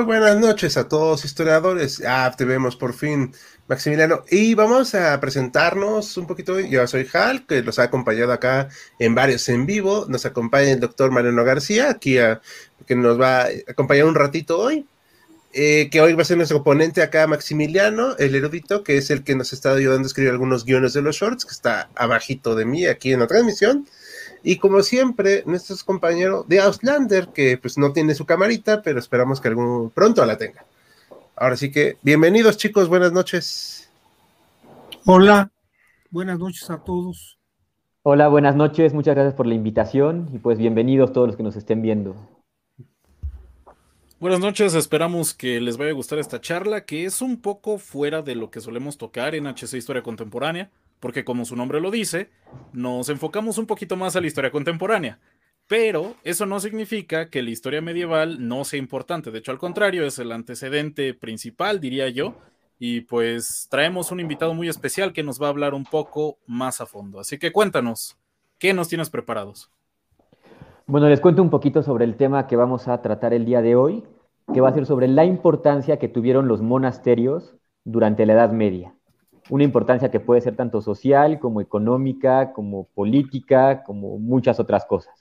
Muy buenas noches a todos historiadores. Ah, te vemos por fin, Maximiliano. Y vamos a presentarnos un poquito. Yo soy Hal, que los ha acompañado acá en varios en vivo. Nos acompaña el doctor Mariano García, aquí que nos va a acompañar un ratito hoy. Eh, que hoy va a ser nuestro ponente acá, Maximiliano, el erudito, que es el que nos está ayudando a escribir algunos guiones de los shorts, que está abajito de mí aquí en la transmisión. Y como siempre, nuestros compañeros de Auslander, que pues no tiene su camarita, pero esperamos que algún pronto la tenga. Ahora sí que, bienvenidos chicos, buenas noches. Hola, buenas noches a todos. Hola, buenas noches, muchas gracias por la invitación y pues bienvenidos todos los que nos estén viendo. Buenas noches, esperamos que les vaya a gustar esta charla, que es un poco fuera de lo que solemos tocar en HC Historia Contemporánea porque como su nombre lo dice, nos enfocamos un poquito más a la historia contemporánea. Pero eso no significa que la historia medieval no sea importante. De hecho, al contrario, es el antecedente principal, diría yo. Y pues traemos un invitado muy especial que nos va a hablar un poco más a fondo. Así que cuéntanos, ¿qué nos tienes preparados? Bueno, les cuento un poquito sobre el tema que vamos a tratar el día de hoy, que va a ser sobre la importancia que tuvieron los monasterios durante la Edad Media una importancia que puede ser tanto social como económica, como política, como muchas otras cosas.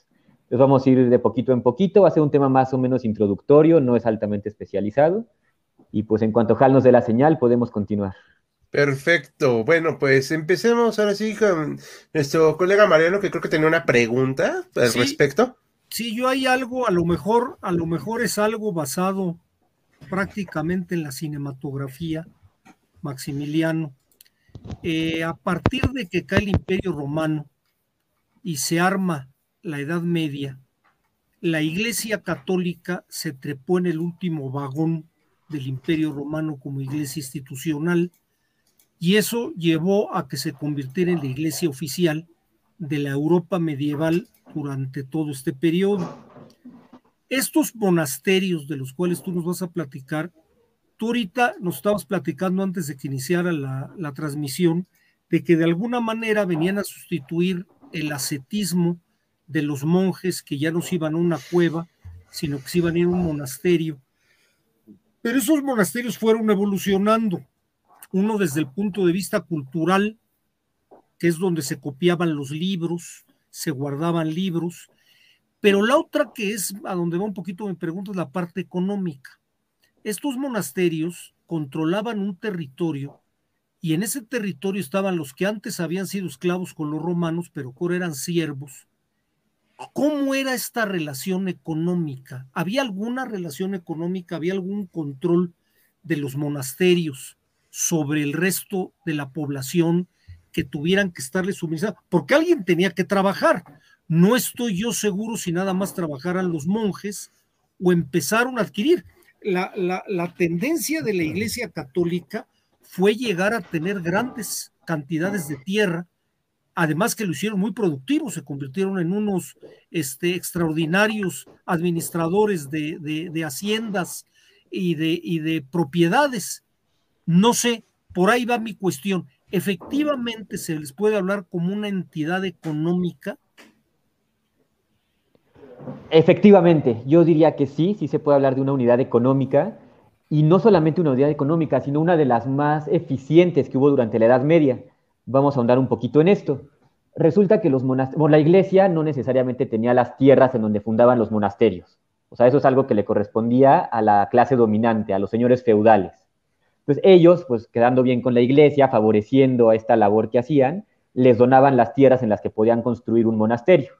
Entonces vamos a ir de poquito en poquito, va a ser un tema más o menos introductorio, no es altamente especializado. Y pues en cuanto Hal nos dé la señal, podemos continuar. Perfecto. Bueno, pues empecemos ahora sí con nuestro colega Mariano, que creo que tenía una pregunta al respecto. Sí, yo hay algo, a lo mejor, a lo mejor es algo basado prácticamente en la cinematografía, Maximiliano. Eh, a partir de que cae el Imperio Romano y se arma la Edad Media, la Iglesia Católica se trepó en el último vagón del Imperio Romano como iglesia institucional y eso llevó a que se convirtiera en la iglesia oficial de la Europa medieval durante todo este periodo. Estos monasterios de los cuales tú nos vas a platicar Tú ahorita nos estabas platicando antes de que iniciara la, transmisión de que de alguna manera venían a sustituir el ascetismo de los monjes que ya no se iban a una cueva, sino que se iban a ir a un monasterio. Pero esos monasterios fueron evolucionando, uno desde el punto de vista cultural, que es donde se copiaban los libros, se guardaban libros, pero la otra que es a donde va un poquito me pregunto es la parte económica. Estos monasterios controlaban un territorio y en ese territorio estaban los que antes habían sido esclavos con los romanos, pero ahora eran siervos. ¿Cómo era esta relación económica? ¿Había alguna relación económica? ¿Había algún control de los monasterios sobre el resto de la población que tuvieran que estarle suministrando? Porque alguien tenía que trabajar. No estoy yo seguro si nada más trabajaran los monjes o empezaron a adquirir la, tendencia de la Iglesia Católica fue llegar a tener grandes cantidades de tierra, además que lo hicieron muy productivos, se convirtieron en unos este, extraordinarios administradores de, haciendas y de, y de propiedades. No sé, por ahí va mi cuestión. ¿Efectivamente se les puede hablar como una entidad económica? Efectivamente, yo diría que sí, sí se puede hablar de una unidad económica y no solamente una unidad económica, sino una de las más eficientes que hubo durante la Edad Media. Vamos a ahondar un poquito en esto. Resulta que los la iglesia no necesariamente tenía las tierras en donde fundaban los monasterios. O sea, eso es algo que le correspondía a la clase dominante, a los señores feudales. Entonces ellos, pues quedando bien con la iglesia, favoreciendo a esta labor que hacían, les donaban las tierras en las que podían construir un monasterio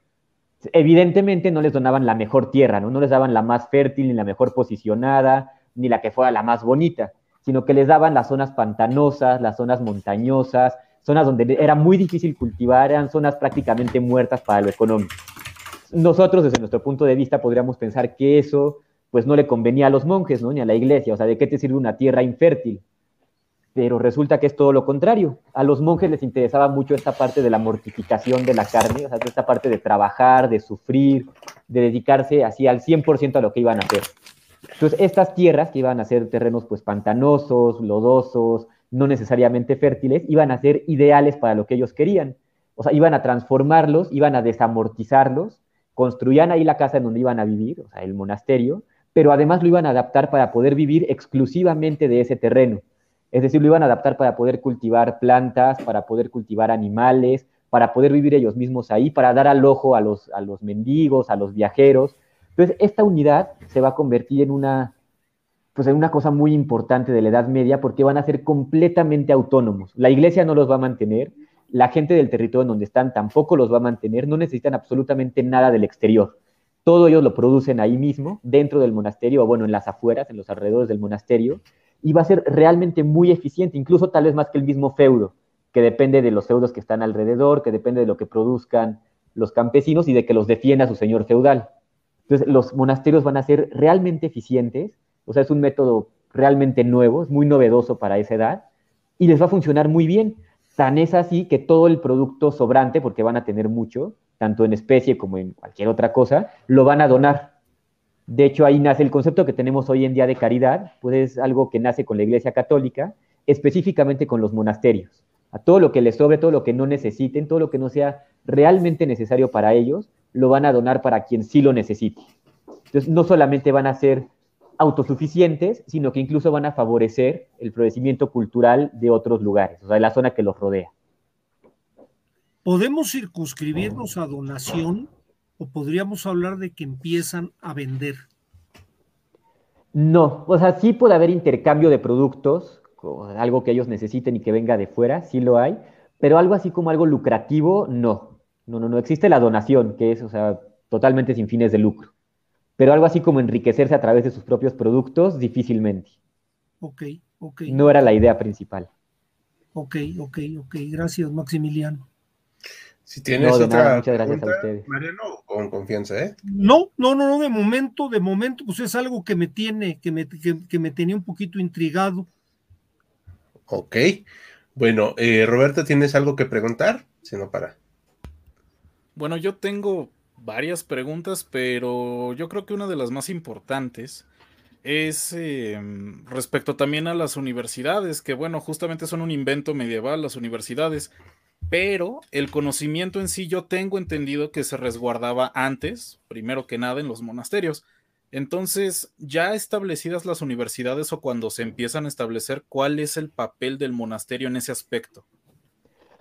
evidentemente no les donaban la mejor tierra, ¿no? no les daban la más fértil, ni la mejor posicionada, ni la que fuera la más bonita, sino que les daban las zonas pantanosas, las zonas montañosas, zonas donde era muy difícil cultivar, eran zonas prácticamente muertas para lo económico. nosotros desde nuestro punto de vista podríamos pensar que eso pues no le convenía a los monjes, ¿no? Ni a la iglesia, o sea, ¿de qué te sirve una tierra infértil? Pero resulta que es todo lo contrario. A los monjes les interesaba mucho esta parte de la mortificación de la carne, o sea, esta parte de trabajar, de sufrir, de dedicarse así al 100% a lo que iban a hacer. Entonces, estas tierras que iban a ser terrenos pues pantanosos, lodosos, no necesariamente fértiles, iban a ser ideales para lo que ellos querían. O sea, iban a transformarlos, iban a desamortizarlos, construían ahí la casa en donde iban a vivir, o sea, el monasterio, pero además lo iban a adaptar para poder vivir exclusivamente de ese terreno. Es decir, lo iban a adaptar para poder cultivar plantas, para poder cultivar animales, para poder vivir ellos mismos ahí, para dar al ojo a los, a los mendigos, a los viajeros. Entonces, esta unidad se va a convertir en una, pues en una cosa muy importante de la Edad Media porque van a ser completamente autónomos. La iglesia no los va a mantener, la gente del territorio en donde están tampoco los va a mantener, no necesitan absolutamente nada del exterior. Todo ellos lo producen ahí mismo, dentro del monasterio, o bueno, en las afueras, en los alrededores del monasterio, y va a ser realmente muy eficiente, incluso tal vez más que el mismo feudo, que depende de los feudos que están alrededor, que depende de lo que produzcan los campesinos y de que los defienda su señor feudal. Entonces, los monasterios van a ser realmente eficientes, o sea, es un método realmente nuevo, es muy novedoso para esa edad, y les va a funcionar muy bien. Tan es así que todo el producto sobrante, porque van a tener mucho, tanto en especie como en cualquier otra cosa, lo van a donar. De hecho, ahí nace el concepto que tenemos hoy en día de caridad, pues es algo que nace con la Iglesia Católica, específicamente con los monasterios. A todo lo que les sobre, todo lo que no necesiten, todo lo que no sea realmente necesario para ellos, lo van a donar para quien sí lo necesite. Entonces, no solamente van a ser autosuficientes, sino que incluso van a favorecer el florecimiento cultural de otros lugares, o sea, de la zona que los rodea. ¿Podemos circunscribirnos a donación o podríamos hablar de que empiezan a vender? No, o sea, sí puede haber intercambio de productos, algo que ellos necesiten y que venga de fuera, sí lo hay, pero algo así como algo lucrativo, no. No, no, no existe la donación, que es, o sea, totalmente sin fines de lucro. Pero algo así como enriquecerse a través de sus propios productos, difícilmente. Ok, ok. No era la idea principal. Ok, ok, ok. Gracias, Maximiliano. Si tienes otra muchas gracias a ustedes. Mariano, con confianza, ¿eh? No, no, no, no, de momento, de momento, pues es algo que me tiene, que me, que, me tenía un poquito intrigado. Ok. Bueno, eh, Roberto, ¿tienes algo que preguntar? Si no, para. Bueno, yo tengo varias preguntas, pero yo creo que una de las más importantes es em, respecto también a las universidades, que bueno, justamente son un invento medieval, las universidades pero el conocimiento en sí yo tengo entendido que se resguardaba antes, primero que nada, en los monasterios. Entonces, ya establecidas las universidades o cuando se empiezan a establecer, ¿cuál es el papel del monasterio en ese aspecto?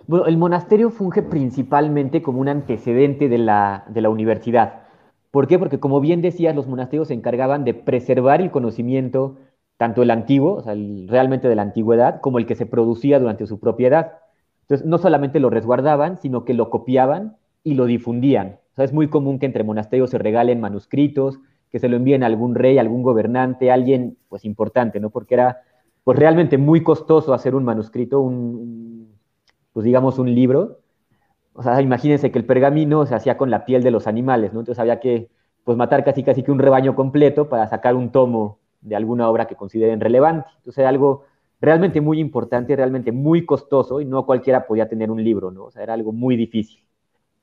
Bueno, el monasterio funge principalmente como un antecedente de la, de la universidad. ¿Por qué? Porque como bien decías, los monasterios se encargaban de preservar el conocimiento, tanto el antiguo, o sea, realmente de la antigüedad, como el que se producía durante su propiedad. Entonces, no solamente lo resguardaban, sino que lo copiaban y lo difundían. O sea, es muy común que entre monasterios se regalen manuscritos, que se lo envíen a algún rey, algún gobernante, alguien pues importante, ¿no? Porque era pues realmente muy costoso hacer un manuscrito, un, pues digamos un libro. O sea, imagínense que el pergamino se hacía con la piel de los animales, ¿no? Entonces había que pues matar casi casi que un rebaño completo para sacar un tomo de alguna obra que consideren relevante. Entonces era algo realmente muy importante, realmente muy costoso y no cualquiera podía tener un libro, ¿no? O sea, era algo muy difícil.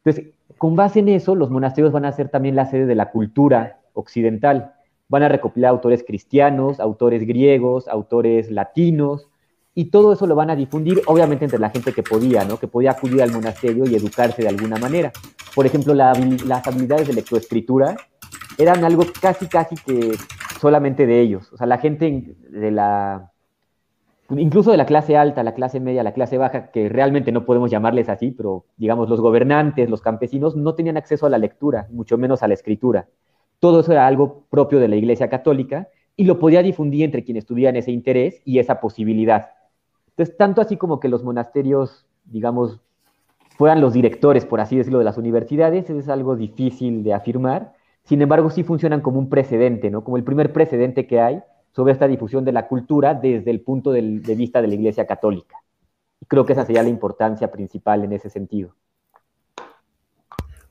Entonces, con base en eso, los monasterios van a ser también la sede de la cultura occidental. Van a recopilar autores cristianos, autores griegos, autores latinos, y todo eso lo van a difundir, obviamente, entre la gente que podía, ¿no? Que podía acudir al monasterio y educarse de alguna manera. Por ejemplo, las habilidades de lectoescritura eran algo casi, casi que solamente de ellos. O sea, la gente de la incluso de la clase alta, la clase media, la clase baja, que realmente no podemos llamarles así, pero digamos los gobernantes, los campesinos, no tenían acceso a la lectura, mucho menos a la escritura. Todo eso era algo propio de la Iglesia Católica y lo podía difundir entre quienes tuvieran ese interés y esa posibilidad. Entonces, tanto así como que los monasterios, digamos, fueran los directores, por así decirlo, de las universidades, es algo difícil de afirmar. Sin embargo, sí funcionan como un precedente, ¿no? Como el primer precedente que hay sobre esta difusión de la cultura desde el punto de vista de la Iglesia Católica. Y creo que esa sería la importancia principal en ese sentido.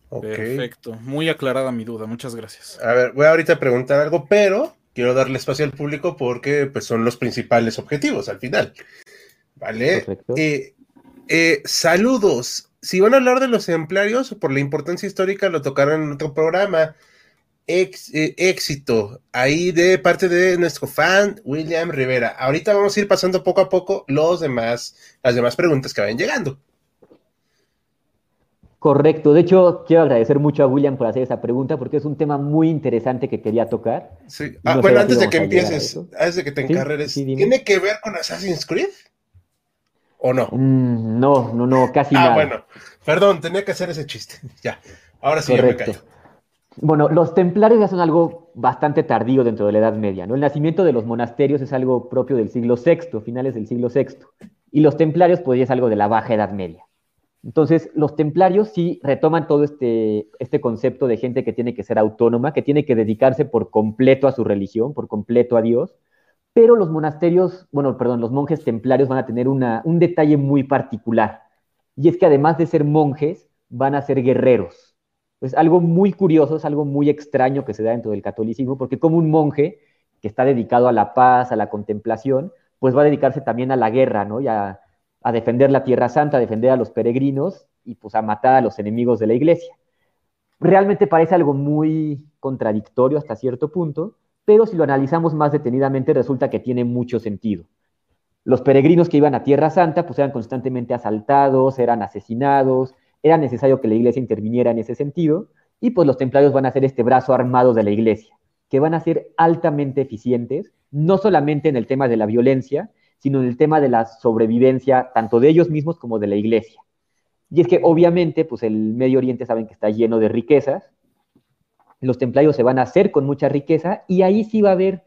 Perfecto, muy aclarada mi duda, muchas gracias. A ver, voy ahorita a preguntar algo, pero quiero darle espacio al público porque pues, son los principales objetivos al final. ¿Vale? Eh, eh, saludos. Si van a hablar de los templarios, por la importancia histórica, lo tocarán en otro programa. Eh, éxito ahí de parte de nuestro fan William Rivera. Ahorita vamos a ir pasando poco a poco los demás, las demás preguntas que vayan llegando. Correcto. De hecho, quiero agradecer mucho a William por hacer esa pregunta porque es un tema muy interesante que quería tocar. Sí. Ah, bueno, antes de que empieces, antes de que te encarreres, ¿tiene que ver con Assassin's Creed? ¿O no? Mm, no, no, no, casi ah, nada. Ah, bueno. Perdón, tenía que hacer ese chiste. Ya. Ahora sí ya me callo. Bueno, los templarios ya son algo bastante tardío dentro de la Edad Media, ¿no? El nacimiento de los monasterios es algo propio del siglo VI, finales del siglo VI, y los templarios pues ya es algo de la Baja Edad Media. Entonces, los templarios sí retoman todo este, este concepto de gente que tiene que ser autónoma, que tiene que dedicarse por completo a su religión, por completo a Dios, pero los monasterios, bueno, perdón, los monjes templarios van a tener una, un detalle muy particular, y es que además de ser monjes, van a ser guerreros. Es algo muy curioso, es algo muy extraño que se da dentro del catolicismo, porque como un monje que está dedicado a la paz, a la contemplación, pues va a dedicarse también a la guerra, ¿no? Y a, a defender la Tierra Santa, a defender a los peregrinos y pues a matar a los enemigos de la iglesia. Realmente parece algo muy contradictorio hasta cierto punto, pero si lo analizamos más detenidamente resulta que tiene mucho sentido. Los peregrinos que iban a Tierra Santa pues eran constantemente asaltados, eran asesinados, era necesario que la iglesia interviniera en ese sentido, y pues los templarios van a ser este brazo armado de la iglesia, que van a ser altamente eficientes, no solamente en el tema de la violencia, sino en el tema de la sobrevivencia tanto de ellos mismos como de la iglesia. Y es que obviamente, pues el Medio Oriente saben que está lleno de riquezas, los templarios se van a hacer con mucha riqueza y ahí sí va a haber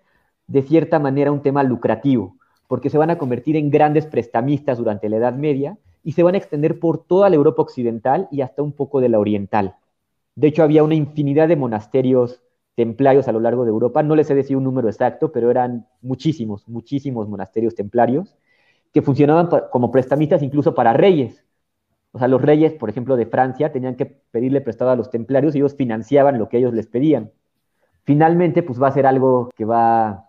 de cierta manera un tema lucrativo, porque se van a convertir en grandes prestamistas durante la Edad Media y se van a extender por toda la Europa occidental y hasta un poco de la oriental. De hecho, había una infinidad de monasterios templarios a lo largo de Europa. No les he decir un número exacto, pero eran muchísimos, muchísimos monasterios templarios que funcionaban como prestamistas incluso para reyes. O sea, los reyes, por ejemplo, de Francia, tenían que pedirle prestado a los templarios y ellos financiaban lo que ellos les pedían. Finalmente, pues va a ser algo que va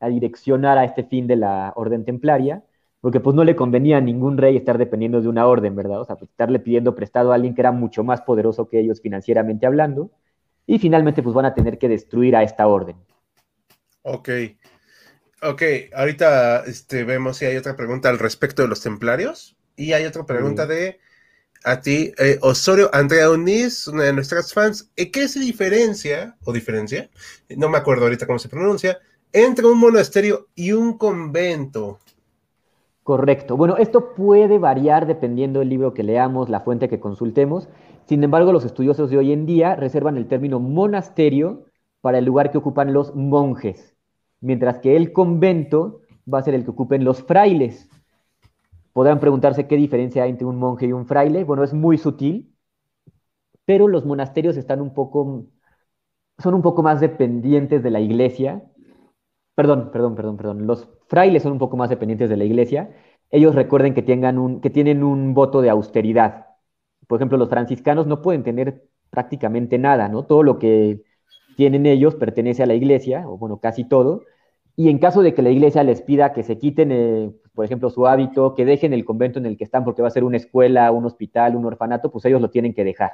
a direccionar a este fin de la orden templaria, porque pues no le convenía a ningún rey estar dependiendo de una orden, ¿verdad? O sea, pues, estarle pidiendo prestado a alguien que era mucho más poderoso que ellos financieramente hablando y finalmente pues van a tener que destruir a esta orden. Ok. Ok, ahorita este, vemos si hay otra pregunta al respecto de los templarios. Y hay otra pregunta de a ti, eh, Osorio Andrea Uniz, una de nuestras fans. ¿Qué se diferencia, o diferencia, no me acuerdo ahorita cómo se pronuncia, entre un monasterio y un convento? Correcto. Bueno, esto puede variar dependiendo del libro que leamos, la fuente que consultemos. Sin embargo, los estudiosos de hoy en día reservan el término monasterio para el lugar que ocupan los monjes, mientras que el convento va a ser el que ocupen los frailes. Podrán preguntarse qué diferencia hay entre un monje y un fraile. Bueno, es muy sutil, pero los monasterios están un poco, son un poco más dependientes de la iglesia. Perdón, perdón, perdón, perdón. Los frailes son un poco más dependientes de la iglesia. Ellos recuerden que, tengan un, que tienen un voto de austeridad por ejemplo, los franciscanos no pueden tener prácticamente nada, ¿no? Todo lo que tienen ellos pertenece a la iglesia, o bueno, casi todo, y en caso de que la iglesia les pida que se quiten, eh, por ejemplo, su hábito, que dejen el convento en el que están porque va a ser una escuela, un hospital, un orfanato, pues ellos lo tienen que dejar.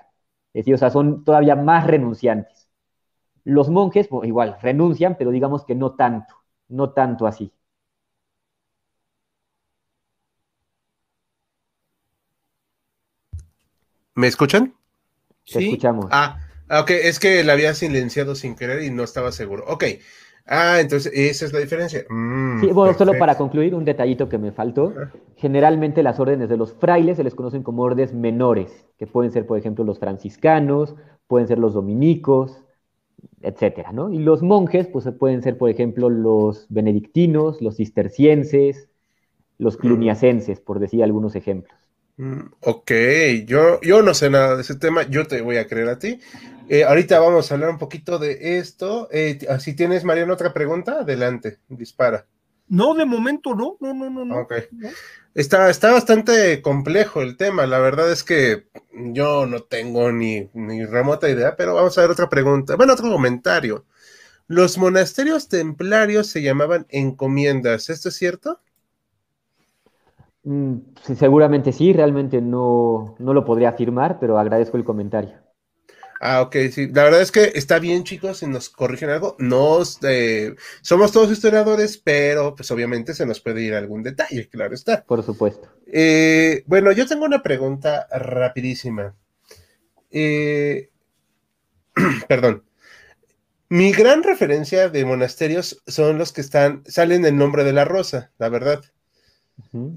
Es decir, o sea, son todavía más renunciantes. Los monjes, igual, renuncian, pero digamos que no tanto, no tanto así. ¿Me escuchan? Sí. escuchamos. Ah, ok, es que la había silenciado sin querer y no estaba seguro. Ok. Ah, entonces esa es la diferencia. Mm, sí, bueno, solo para concluir, un detallito que me faltó. Ah. Generalmente las órdenes de los frailes se les conocen como órdenes menores, que pueden ser, por ejemplo, los franciscanos, pueden ser los dominicos, etcétera, ¿no? Y los monjes, pues pueden ser, por ejemplo, los benedictinos, los cistercienses, los mm. cluniacenses, por decir algunos ejemplos. Mm, ok, yo, yo no sé nada de ese tema, yo te voy a creer a ti. Eh, ahorita vamos a hablar un poquito de esto. Eh, ah, si tienes, Mariano, otra pregunta, adelante, dispara. No, de momento no, no, no, no. no. Está, está bastante complejo el tema. La verdad es que yo no tengo ni, ni remota idea, pero vamos a ver otra pregunta. Bueno, otro comentario. Los monasterios templarios se llamaban encomiendas. ¿Esto es cierto? Mm, seguramente sí, realmente no, no lo podría afirmar, pero agradezco el comentario. Ah, ok, sí. La verdad es que está bien, chicos, si nos corrigen algo. Nos, eh, somos todos historiadores, pero pues obviamente se nos puede ir algún detalle, claro está. Por supuesto. Eh, bueno, yo tengo una pregunta rapidísima. Eh, perdón. Mi gran referencia de monasterios son los que están, salen en nombre de la rosa, la verdad.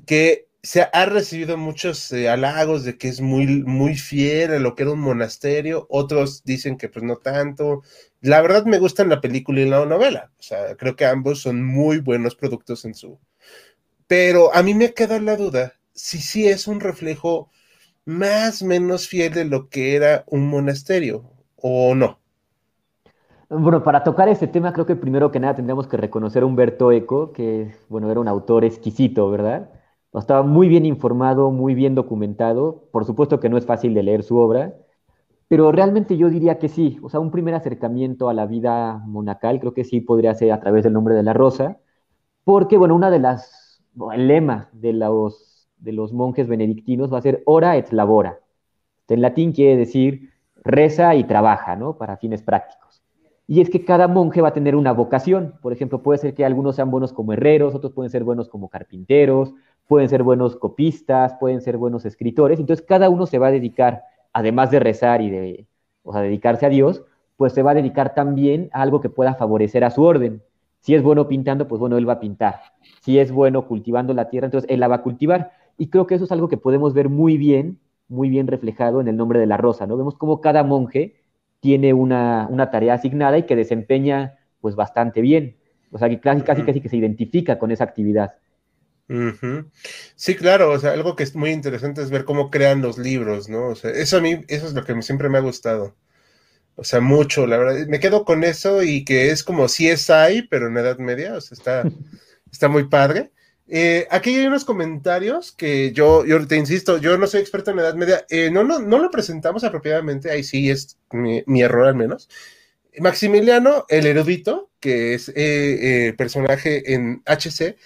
Que se ha recibido muchos eh, halagos de que es muy, muy fiel a lo que era un monasterio, otros dicen que pues no tanto. La verdad me gustan la película y la novela, o sea, creo que ambos son muy buenos productos en su... Pero a mí me queda la duda si sí es un reflejo más o menos fiel de lo que era un monasterio o no. Bueno, para tocar este tema, creo que primero que nada tendríamos que reconocer a Humberto Eco, que, bueno, era un autor exquisito, ¿verdad? Estaba muy bien informado, muy bien documentado. Por supuesto que no es fácil de leer su obra, pero realmente yo diría que sí. O sea, un primer acercamiento a la vida monacal creo que sí podría ser a través del nombre de la rosa, porque, bueno, una de las, el lema de los, de los monjes benedictinos va a ser ora et labora. En latín quiere decir reza y trabaja, ¿no? Para fines prácticos. Y es que cada monje va a tener una vocación. Por ejemplo, puede ser que algunos sean buenos como herreros, otros pueden ser buenos como carpinteros, pueden ser buenos copistas, pueden ser buenos escritores, entonces cada uno se va a dedicar, además de rezar y de, o sea, dedicarse a Dios, pues se va a dedicar también a algo que pueda favorecer a su orden. Si es bueno pintando, pues bueno, él va a pintar. Si es bueno cultivando la tierra, entonces él la va a cultivar. Y creo que eso es algo que podemos ver muy bien, muy bien reflejado en el nombre de la rosa, ¿no? Vemos cómo cada monje tiene una, una tarea asignada y que desempeña pues bastante bien. O sea, que casi, casi, casi que se identifica con esa actividad. Sí, claro, o sea, algo que es muy interesante es ver cómo crean los libros, ¿no? O sea, eso a mí, eso es lo que siempre me ha gustado. O sea, mucho, la verdad. Me quedo con eso y que es como CSI, pero en Edad Media, o sea, está, está muy padre. Eh, aquí hay unos comentarios que yo, yo te insisto, yo no soy experto en Edad Media, eh, no, no, no lo presentamos apropiadamente, ahí sí es mi, error al menos. Maximiliano, el erudito, que es eh, personaje en HC,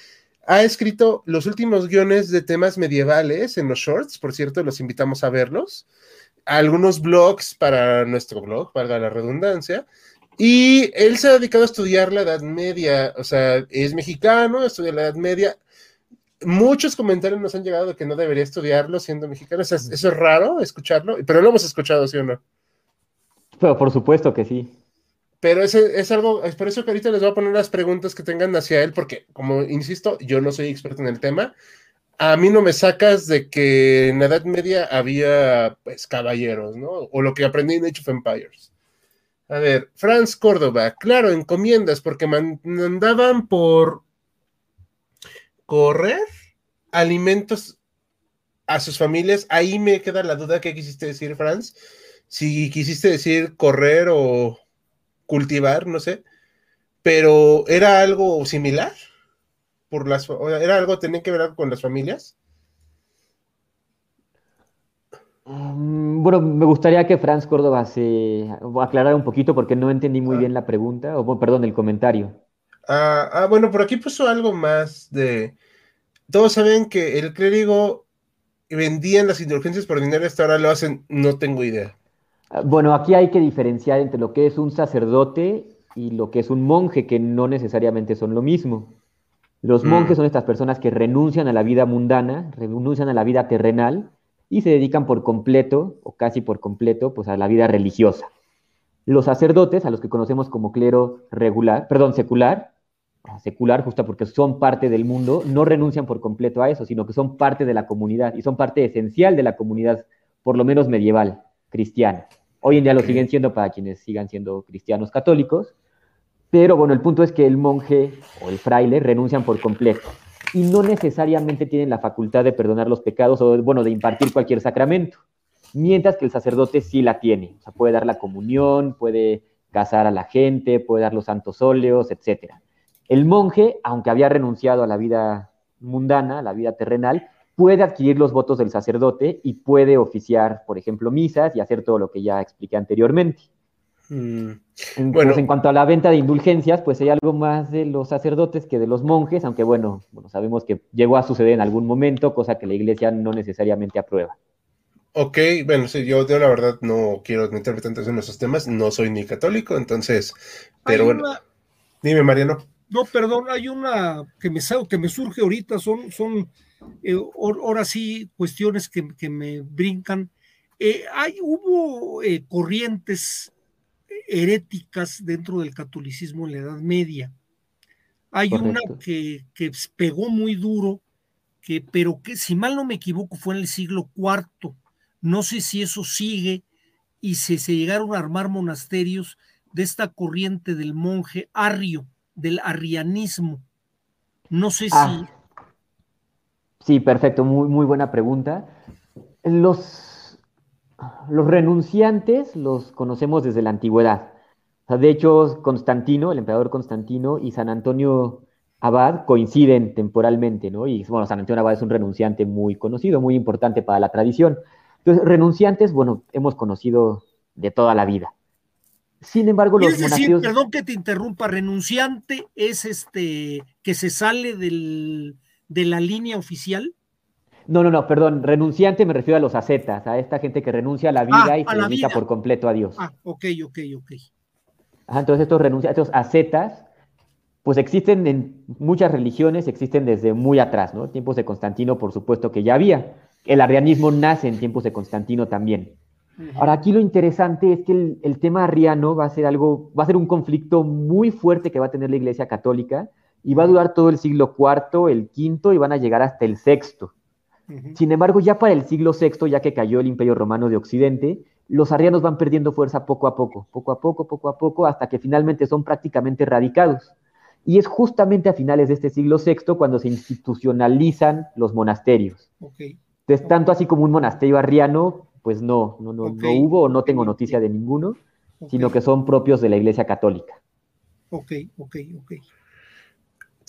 ha escrito los últimos guiones de temas medievales en los shorts, por cierto, los invitamos a verlos. Algunos blogs para nuestro blog, valga la redundancia. Y él se ha dedicado a estudiar la Edad Media, o sea, es mexicano, estudia la Edad Media. Muchos comentarios nos han llegado de que no debería estudiarlo siendo mexicano. eso es raro escucharlo, pero lo hemos escuchado, ¿sí o no? Pero por supuesto que sí. Pero ese es algo, es por eso que ahorita les voy a poner las preguntas que tengan hacia él, porque como insisto, yo no soy experto en el tema. A mí no me sacas de que en la Edad Media había pues caballeros, ¿no? O lo que aprendí en Age of Empires. A ver, Franz Córdoba, claro, encomiendas, porque mandaban por correr alimentos a sus familias. Ahí me queda la duda ¿qué quisiste decir, Franz. Si quisiste decir correr o cultivar, no sé, pero era algo similar por las era algo tenía que ver con las familias. Mm, bueno, me gustaría que Franz Córdoba se aclarara un poquito porque no entendí muy ah. bien la pregunta, o perdón, el comentario. Ah, ah, bueno, por aquí puso algo más de. Todos saben que el clérigo vendían las indulgencias por dinero, hasta ahora lo hacen, no tengo idea. Ah, bueno, aquí hay que diferenciar entre lo que es un sacerdote y lo que es un monje, que no necesariamente son lo mismo. Los mm. monjes son estas personas que renuncian a la vida mundana, renuncian a la vida terrenal y se dedican por completo, o casi por completo, pues a la vida religiosa. Los sacerdotes, a los que conocemos como clero regular, perdón, secular, ah, secular justo porque son parte del mundo, no renuncian por completo a eso, sino que son parte de la comunidad y son parte esencial de la comunidad, por lo menos medieval, cristiana. Hoy en día lo siguen siendo para quienes sigan siendo cristianos católicos, pero bueno, el punto es que el monje o el fraile renuncian por completo y no necesariamente tienen la facultad de perdonar los pecados o, bueno, de impartir cualquier sacramento, mientras que el sacerdote sí la tiene, o sea, puede dar la comunión, puede casar a la gente, puede dar los santos óleos, etc. El monje, aunque había renunciado a la vida mundana, a la vida terrenal, puede adquirir los votos del sacerdote y puede oficiar, por ejemplo, misas y hacer todo lo que ya expliqué anteriormente. Mm, bueno. en cuanto a la venta de indulgencias, pues hay algo más de los sacerdotes que de los monjes, aunque bueno, bueno, sabemos que llegó a suceder en algún momento, cosa que la iglesia no necesariamente aprueba. Ok, bueno, sí, yo, la verdad no quiero meterme tanto en esos temas, no soy ni católico, entonces, pero bueno, dime Mariano. No, perdón, hay una que me, que me surge ahorita, son, son eh, ahora sí cuestiones que, me brincan. Eh, hay, hubo eh, corrientes heréticas dentro del catolicismo en la Edad Media. Hay una que, que, pegó muy duro, que, pero que si mal no me equivoco fue en el siglo IV. No sé si eso sigue y si se llegaron a armar monasterios de esta corriente del monje arrio, del arrianismo. No sé ah. si... Sí, perfecto, muy, muy buena pregunta. Los los renunciantes los conocemos desde la antigüedad. de hecho, Constantino, el emperador Constantino y San Antonio Abad coinciden temporalmente, ¿no? Y bueno, San Antonio Abad es un renunciante muy conocido, muy importante para la tradición. Entonces, renunciantes, bueno, hemos conocido de toda la vida. Sin embargo, los decir, perdón que te interrumpa, renunciante es este que se sale de la línea oficial. No, no, no, perdón, renunciante me refiero a los ascetas, a esta gente que renuncia a la vida ah, y se dedica por completo a Dios. Ah, ok, ok, ok. entonces estos renunciantes, estos ascetas, pues existen en muchas religiones, existen desde muy atrás, ¿no? Tiempos de Constantino, por supuesto que ya había. El arrianismo nace en tiempos de Constantino también. Ahora, aquí lo interesante es que el, el, tema arriano va a ser algo, va a ser un conflicto muy fuerte que va a tener la Iglesia Católica y va a durar todo el siglo IV, el V y van a llegar hasta el sexto. Sin embargo, ya para el siglo VI, ya que cayó el Imperio Romano de Occidente, los arrianos van perdiendo fuerza poco a poco, poco a poco, poco a poco, hasta que finalmente son prácticamente erradicados. Y es justamente a finales de este siglo VI cuando se institucionalizan los monasterios. Entonces, tanto así como un monasterio arriano, pues no, no, no, no hubo o no tengo noticia de ninguno, sino que son propios de la Iglesia Católica. Ok, ok, ok.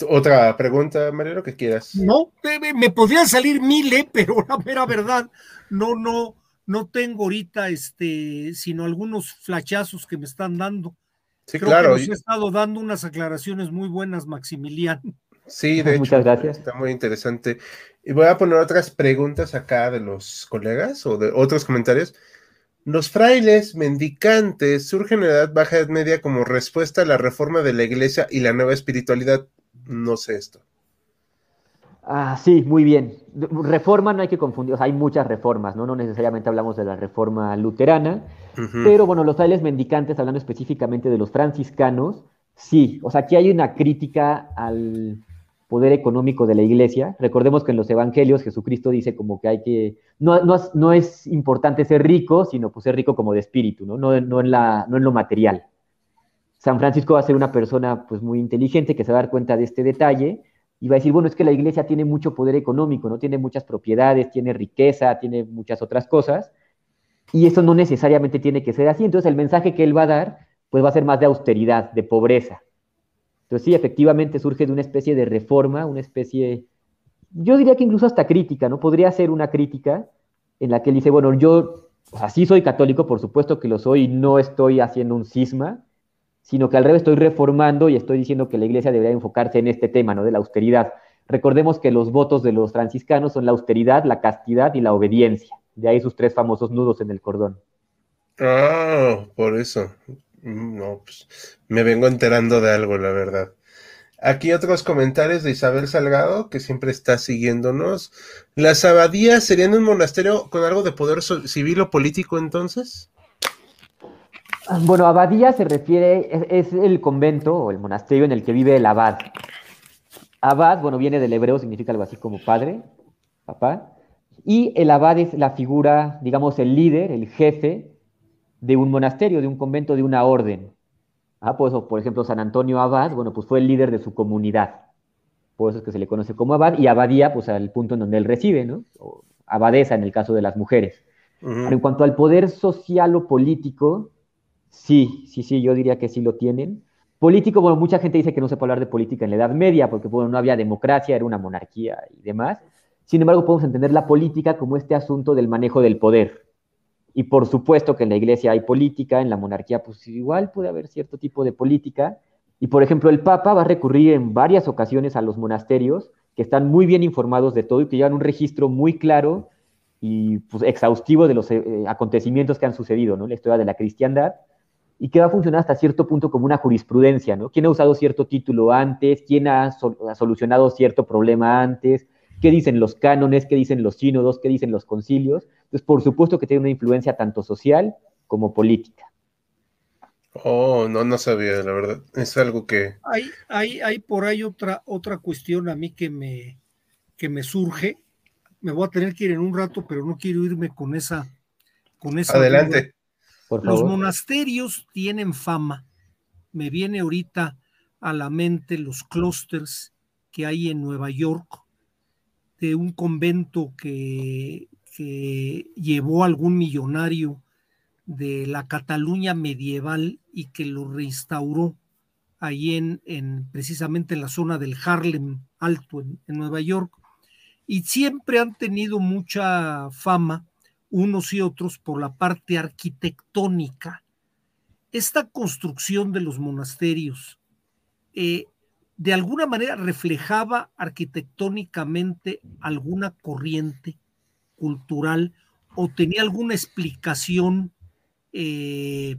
Otra pregunta, Mariano, que quieras. No, me podrían salir miles, ¿eh? pero la mera verdad, no, no, no tengo ahorita este, sino algunos flachazos que me están dando. Sí, claro. Que nos he estado dando unas aclaraciones muy buenas, Maximiliano. Sí, de hecho. Muchas gracias. Está muy interesante. Y voy a poner otras preguntas acá de los colegas o de otros comentarios. Los frailes mendicantes surgen en la Edad Baja Edad Media como respuesta a la reforma de la Iglesia y la nueva espiritualidad no sé esto. Ah, sí, muy bien. Reforma no hay que confundir, hay muchas reformas, ¿no? No necesariamente hablamos de la reforma luterana, pero bueno, los frailes mendicantes, hablando específicamente de los franciscanos, sí, o sea, aquí hay una crítica al poder económico de la iglesia. Recordemos que en los evangelios Jesucristo dice como que hay que, no, no, es, importante ser rico, sino pues ser rico como de espíritu, ¿no? No, no, en, la, no en lo material. San Francisco va a ser una persona pues muy inteligente que se va a dar cuenta de este detalle y va a decir, bueno, es que la iglesia tiene mucho poder económico, ¿no? Tiene muchas propiedades, tiene riqueza, tiene muchas otras cosas, y eso no necesariamente tiene que ser así. Entonces el mensaje que él va a dar, pues va a ser más de austeridad, de pobreza. Entonces sí, efectivamente surge de una especie de reforma, una especie, yo diría que incluso hasta crítica, ¿no? Podría ser una crítica en la que él dice, bueno, yo así soy católico, por supuesto que lo soy, no estoy haciendo un cisma, sino que al revés estoy reformando y estoy diciendo que la iglesia debería enfocarse en este tema, ¿no? De la austeridad. Recordemos que los votos de los franciscanos son la austeridad, la castidad y la obediencia. De ahí sus tres famosos nudos en el cordón. Ah, por eso. Mm, no, pues me vengo enterando de algo, la verdad. Aquí otros comentarios de Isabel Salgado, que siempre está siguiéndonos. ¿Las abadías serían un monasterio con algo de poder civil o político entonces? Bueno, abadía se refiere, es, el convento o el monasterio en el que vive el abad. Abad, bueno, viene del hebreo, significa algo así como padre, papá. Y el abad es la figura, digamos, el líder, el jefe de un monasterio, de un convento, de una orden. Ah, pues, por ejemplo, San Antonio Abad, bueno, pues fue el líder de su comunidad. Por eso es que se le conoce como abad. Y abadía, pues al punto en donde él reside, ¿no? O abadesa en el caso de las mujeres. en cuanto al poder social o político, Sí, sí, sí, yo diría que sí lo tienen. Político, bueno, mucha gente dice que no se puede hablar de política en la Edad Media porque no había democracia, era una monarquía y demás. Sin embargo, podemos entender la política como este asunto del manejo del poder. Y por supuesto que en la iglesia hay política, en la monarquía pues igual puede haber cierto tipo de política. Y por ejemplo, el Papa va a recurrir en varias ocasiones a los monasterios que están muy bien informados de todo y que llevan un registro muy claro y pues, exhaustivo de los eh, acontecimientos que han sucedido, ¿no? La historia de la cristiandad y que va a funcionar hasta cierto punto como una jurisprudencia, ¿no? ¿Quién ha usado cierto título antes? ¿Quién ha, solucionado cierto problema antes? ¿Qué dicen los cánones? ¿Qué dicen los sínodos? ¿Qué dicen los concilios? Entonces, por supuesto que tiene una influencia tanto social como política. Oh, no, no sabía, la verdad. Es algo que... Hay, hay, hay por ahí otra, otra cuestión a mí que me, que me surge. Me voy a tener que ir en un rato, pero no quiero irme con esa... Con esa Adelante. Los monasterios tienen fama. Me viene ahorita a la mente los clústeres que hay en Nueva York, de un convento que, que llevó algún millonario de la Cataluña medieval y que lo restauró ahí en, en precisamente en la zona del Harlem Alto en Nueva York. Y siempre han tenido mucha fama unos y otros por la parte arquitectónica. Esta construcción de los monasterios eh, de alguna manera reflejaba arquitectónicamente alguna corriente cultural o tenía alguna explicación, eh,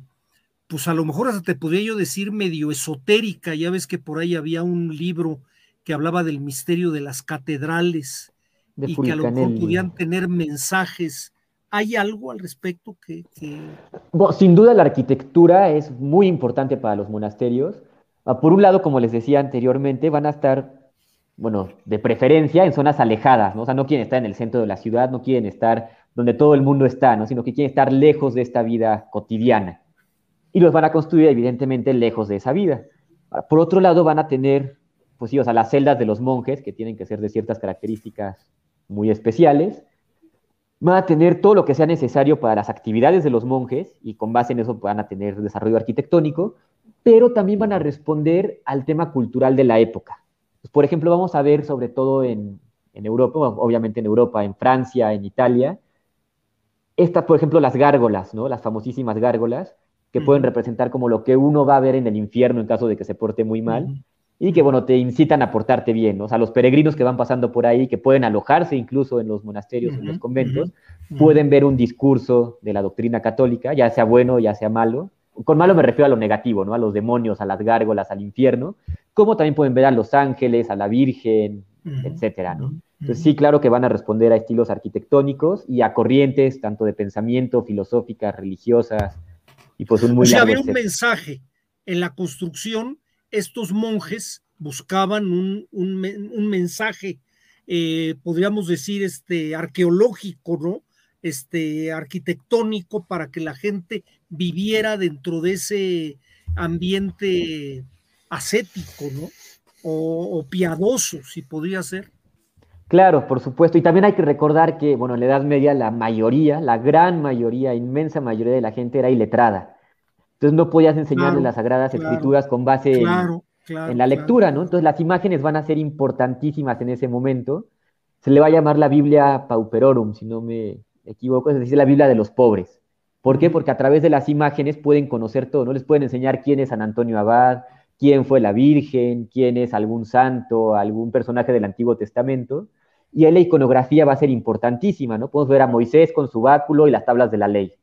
pues a lo mejor hasta te podría yo decir medio esotérica, ya ves que por ahí había un libro que hablaba del misterio de las catedrales y que a lo mejor podían tener mensajes ¿Hay algo al respecto que, sin duda la arquitectura es muy importante para los monasterios. Ah, por un lado, como les decía anteriormente, van a estar, bueno, de preferencia en zonas alejadas, ¿no? O sea, no quieren estar en el centro de la ciudad, no quieren estar donde todo el mundo está, ¿no? Sino que quieren estar lejos de esta vida cotidiana. Y los van a construir, evidentemente, lejos de esa vida. Por otro lado, van a tener, pues sí, o sea, las celdas de los monjes, que tienen que ser de ciertas características muy especiales van a tener todo lo que sea necesario para las actividades de los monjes y con base en eso van a tener desarrollo arquitectónico, pero también van a responder al tema cultural de la época. Pues, por ejemplo, vamos a ver sobre todo en, Europa, obviamente en Europa, en Francia, en Italia, estas, por ejemplo, las gárgolas, ¿no? Las famosísimas gárgolas, que pueden representar como lo que uno va a ver en el infierno en caso de que se porte muy mal y que, bueno, te incitan a portarte bien, O sea, los peregrinos que van pasando por ahí, que pueden alojarse incluso en los monasterios, en los conventos, pueden ver un discurso de la doctrina católica, ya sea bueno, ya sea malo. Con malo me refiero a lo negativo, ¿no? A los demonios, a las gárgolas, al infierno, como también pueden ver a los ángeles, a la Virgen, etcétera, ¿no? Entonces sí, claro que van a responder a estilos arquitectónicos y a corrientes tanto de pensamiento, filosóficas, religiosas, y pues un muy... O sea, había un mensaje en la construcción estos monjes buscaban un, mensaje, eh, podríamos decir, este, arqueológico, ¿no? Este, arquitectónico para que la gente viviera dentro de ese ambiente ascético, ¿no? O, piadoso, si podría ser. Claro, por supuesto. Y también hay que recordar que, bueno, en la Edad Media la mayoría, la gran mayoría, inmensa mayoría de la gente era iletrada. Entonces no podías enseñarle las sagradas escrituras con base en, la lectura, ¿no? Entonces las imágenes van a ser importantísimas en ese momento. Se le va a llamar la Biblia Pauperorum, si no me equivoco, es decir, la Biblia de los pobres. ¿Por qué? Porque a través de las imágenes pueden conocer todo, ¿no? Les pueden enseñar quién es San Antonio Abad, quién fue la Virgen, quién es algún santo, algún personaje del Antiguo Testamento. Y ahí la iconografía va a ser importantísima, ¿no? Podemos ver a Moisés con su báculo y las tablas de la ley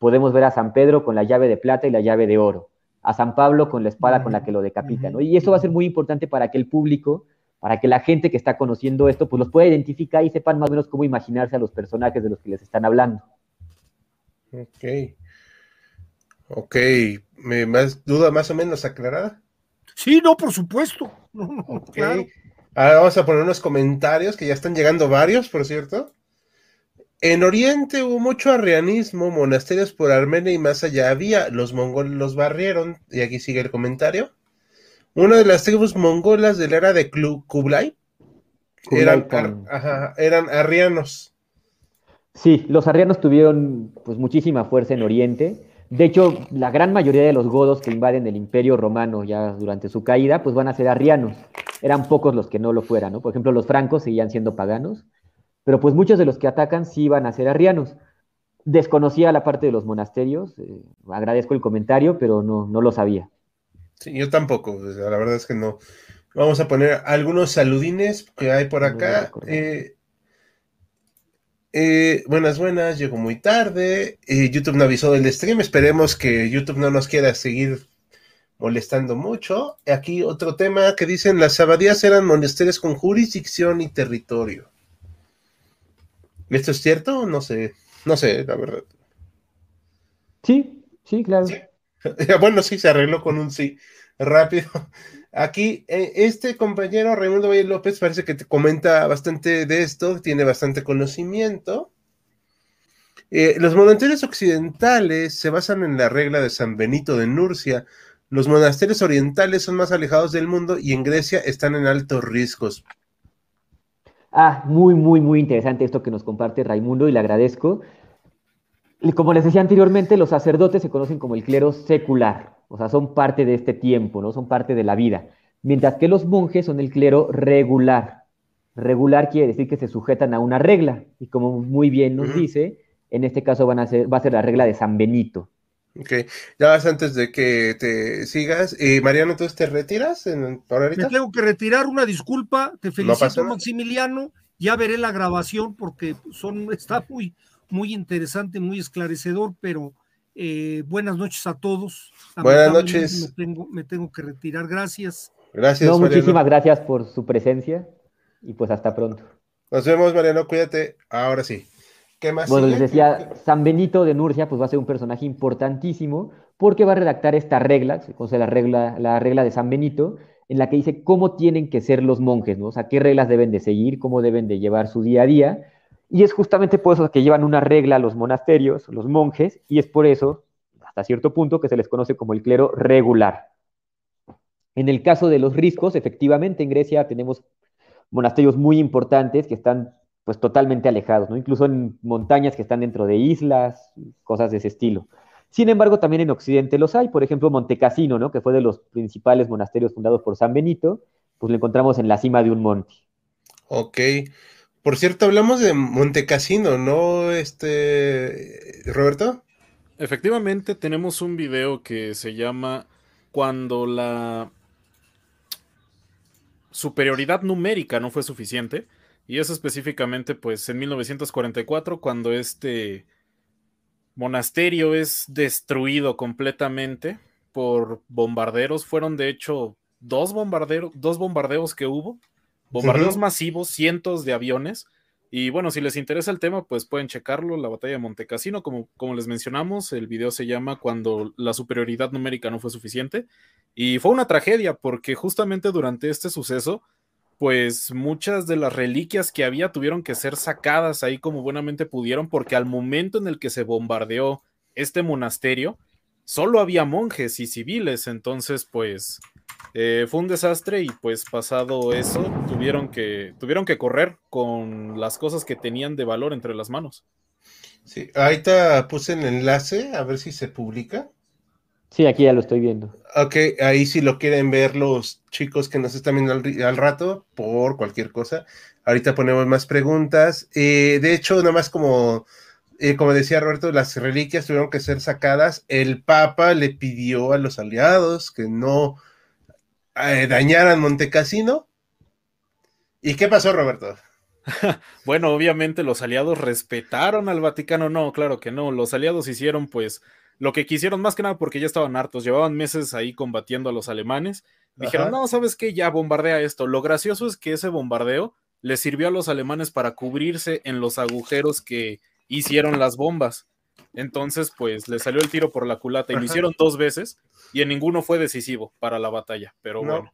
podemos ver a San Pedro con la llave de plata y la llave de oro, a San Pablo con la espada con la que lo decapita, ¿no? Y eso va a ser muy importante para que el público, para que la gente que está conociendo esto, pues los pueda identificar y sepan más o menos cómo imaginarse a los personajes de los que les están hablando. Ok. Ok. ¿Me más duda más o menos aclarada? Sí, no, por supuesto. Ahora vamos a poner unos comentarios que ya están llegando varios, por cierto. En Oriente hubo mucho arrianismo, monasterios por Armenia y más allá había. Los mongoles los barrieron, y aquí sigue el comentario. Una de las tribus mongolas de la era de Kublai, eran, eran arrianos. Sí, los arrianos tuvieron pues muchísima fuerza en Oriente, De hecho, la gran mayoría de los godos que invaden el imperio romano ya durante su caída, pues van a ser arrianos. Eran pocos los que no lo fueran, ¿no? Por ejemplo, los francos seguían siendo paganos, pero pues muchos de los que atacan sí van a ser arrianos. Desconocía la parte de los monasterios, eh, agradezco el comentario, pero no, no lo sabía. Sí, yo tampoco, la verdad es que no. Vamos a poner algunos saludines que hay por acá. Eh, eh, buenas, buenas, llegó muy tarde. YouTube no avisó del stream. Esperemos que YouTube no nos quiera seguir molestando mucho. Aquí otro tema que dicen las abadías eran monasterios con jurisdicción y territorio. ¿Esto es cierto? No sé, no sé, la verdad. Sí, sí, claro. Bueno, sí, se arregló con un sí. Rápido. Aquí, eh, este compañero Raimundo Valle López parece que te comenta bastante de esto, tiene bastante conocimiento. Eh, los monasterios occidentales se basan en la regla de San Benito de Nurcia. Los monasterios orientales son más alejados del mundo y en Grecia están en altos riesgos. Ah, muy, muy, muy interesante esto que nos comparte Raimundo y le agradezco. Como les decía anteriormente, los sacerdotes se conocen como el clero secular, o sea, son parte de este tiempo, ¿no? Son parte de la vida. Mientras que los monjes son el clero regular. Regular quiere decir que se sujetan a una regla, y como muy bien nos dice, en este caso van a ser, va a ser la regla de San Benito. Ok, ya vas antes de que te sigas. Eh, Mariano, ¿entonces te retiras en, Me tengo que retirar, una disculpa, te felicito Maximiliano, ya veré la grabación porque son, está muy, muy interesante, muy esclarecedor, pero eh, buenas noches a todos. Buenas noches. Me tengo, me tengo que retirar, gracias. Gracias. muchísimas gracias por su presencia y pues hasta pronto. Nos vemos, Mariano, cuídate. Ahora sí. ¿Qué más bueno, les decía, San Benito de Nurcia pues va a ser un personaje importantísimo porque va a redactar esta regla, se conoce la regla, la regla de San Benito, en la que dice cómo tienen que ser los monjes, ¿no? O sea, qué reglas deben de seguir, cómo deben de llevar su día a día. Y es justamente por eso que llevan una regla los monasterios, los monjes, y es por eso, hasta cierto punto, que se les conoce como el clero regular. En el caso de los riscos, efectivamente, en Grecia tenemos monasterios muy importantes que están pues totalmente alejados, ¿no? Incluso en montañas que están dentro de islas, cosas de ese estilo. Sin embargo, también en Occidente los hay, por ejemplo, Montecassino, ¿no? Que fue de los principales monasterios fundados por San Benito, pues lo encontramos en la cima de un monte. Ok. Por cierto, hablamos de Montecassino, ¿no, este, Roberto? Efectivamente, tenemos un video que se llama Cuando la superioridad numérica no fue suficiente y es específicamente pues en 1944 cuando este monasterio es destruido completamente por bombarderos. Fueron de hecho dos, bombarderos, dos bombardeos que hubo, bombardeos masivos, cientos de aviones. Y bueno, si les interesa el tema, pues pueden checarlo, la batalla de Montecassino, como, como les mencionamos, el video se llama Cuando la superioridad numérica no fue suficiente. Y fue una tragedia porque justamente durante este suceso pues muchas de las reliquias que había tuvieron que ser sacadas ahí como buenamente pudieron, porque al momento en el que se bombardeó este monasterio, solo había monjes y civiles, entonces pues eh, fue un desastre y pues pasado eso tuvieron que, tuvieron que correr con las cosas que tenían de valor entre las manos. Sí, ahorita puse el enlace, a ver si se publica. Sí, aquí ya lo estoy viendo. Ok, ahí si lo quieren ver los chicos que nos están viendo al, rato, por cualquier cosa. Ahorita ponemos más preguntas. Eh, de hecho, nada más como, eh, como decía Roberto, las reliquias tuvieron que ser sacadas. El Papa le pidió a los aliados que no eh, dañaran Montecassino. ¿Y qué pasó, Roberto? bueno, obviamente los aliados respetaron al Vaticano. No, claro que no. Los aliados hicieron pues lo que quisieron más que nada porque ya estaban hartos, llevaban meses ahí combatiendo a los alemanes. Dijeron, no, sabes qué, ya bombardea esto. Lo gracioso es que ese bombardeo les sirvió a los alemanes para cubrirse en los agujeros que hicieron las bombas. Entonces, pues le salió el tiro por la culata y lo hicieron dos veces y en ninguno fue decisivo para la batalla, pero bueno.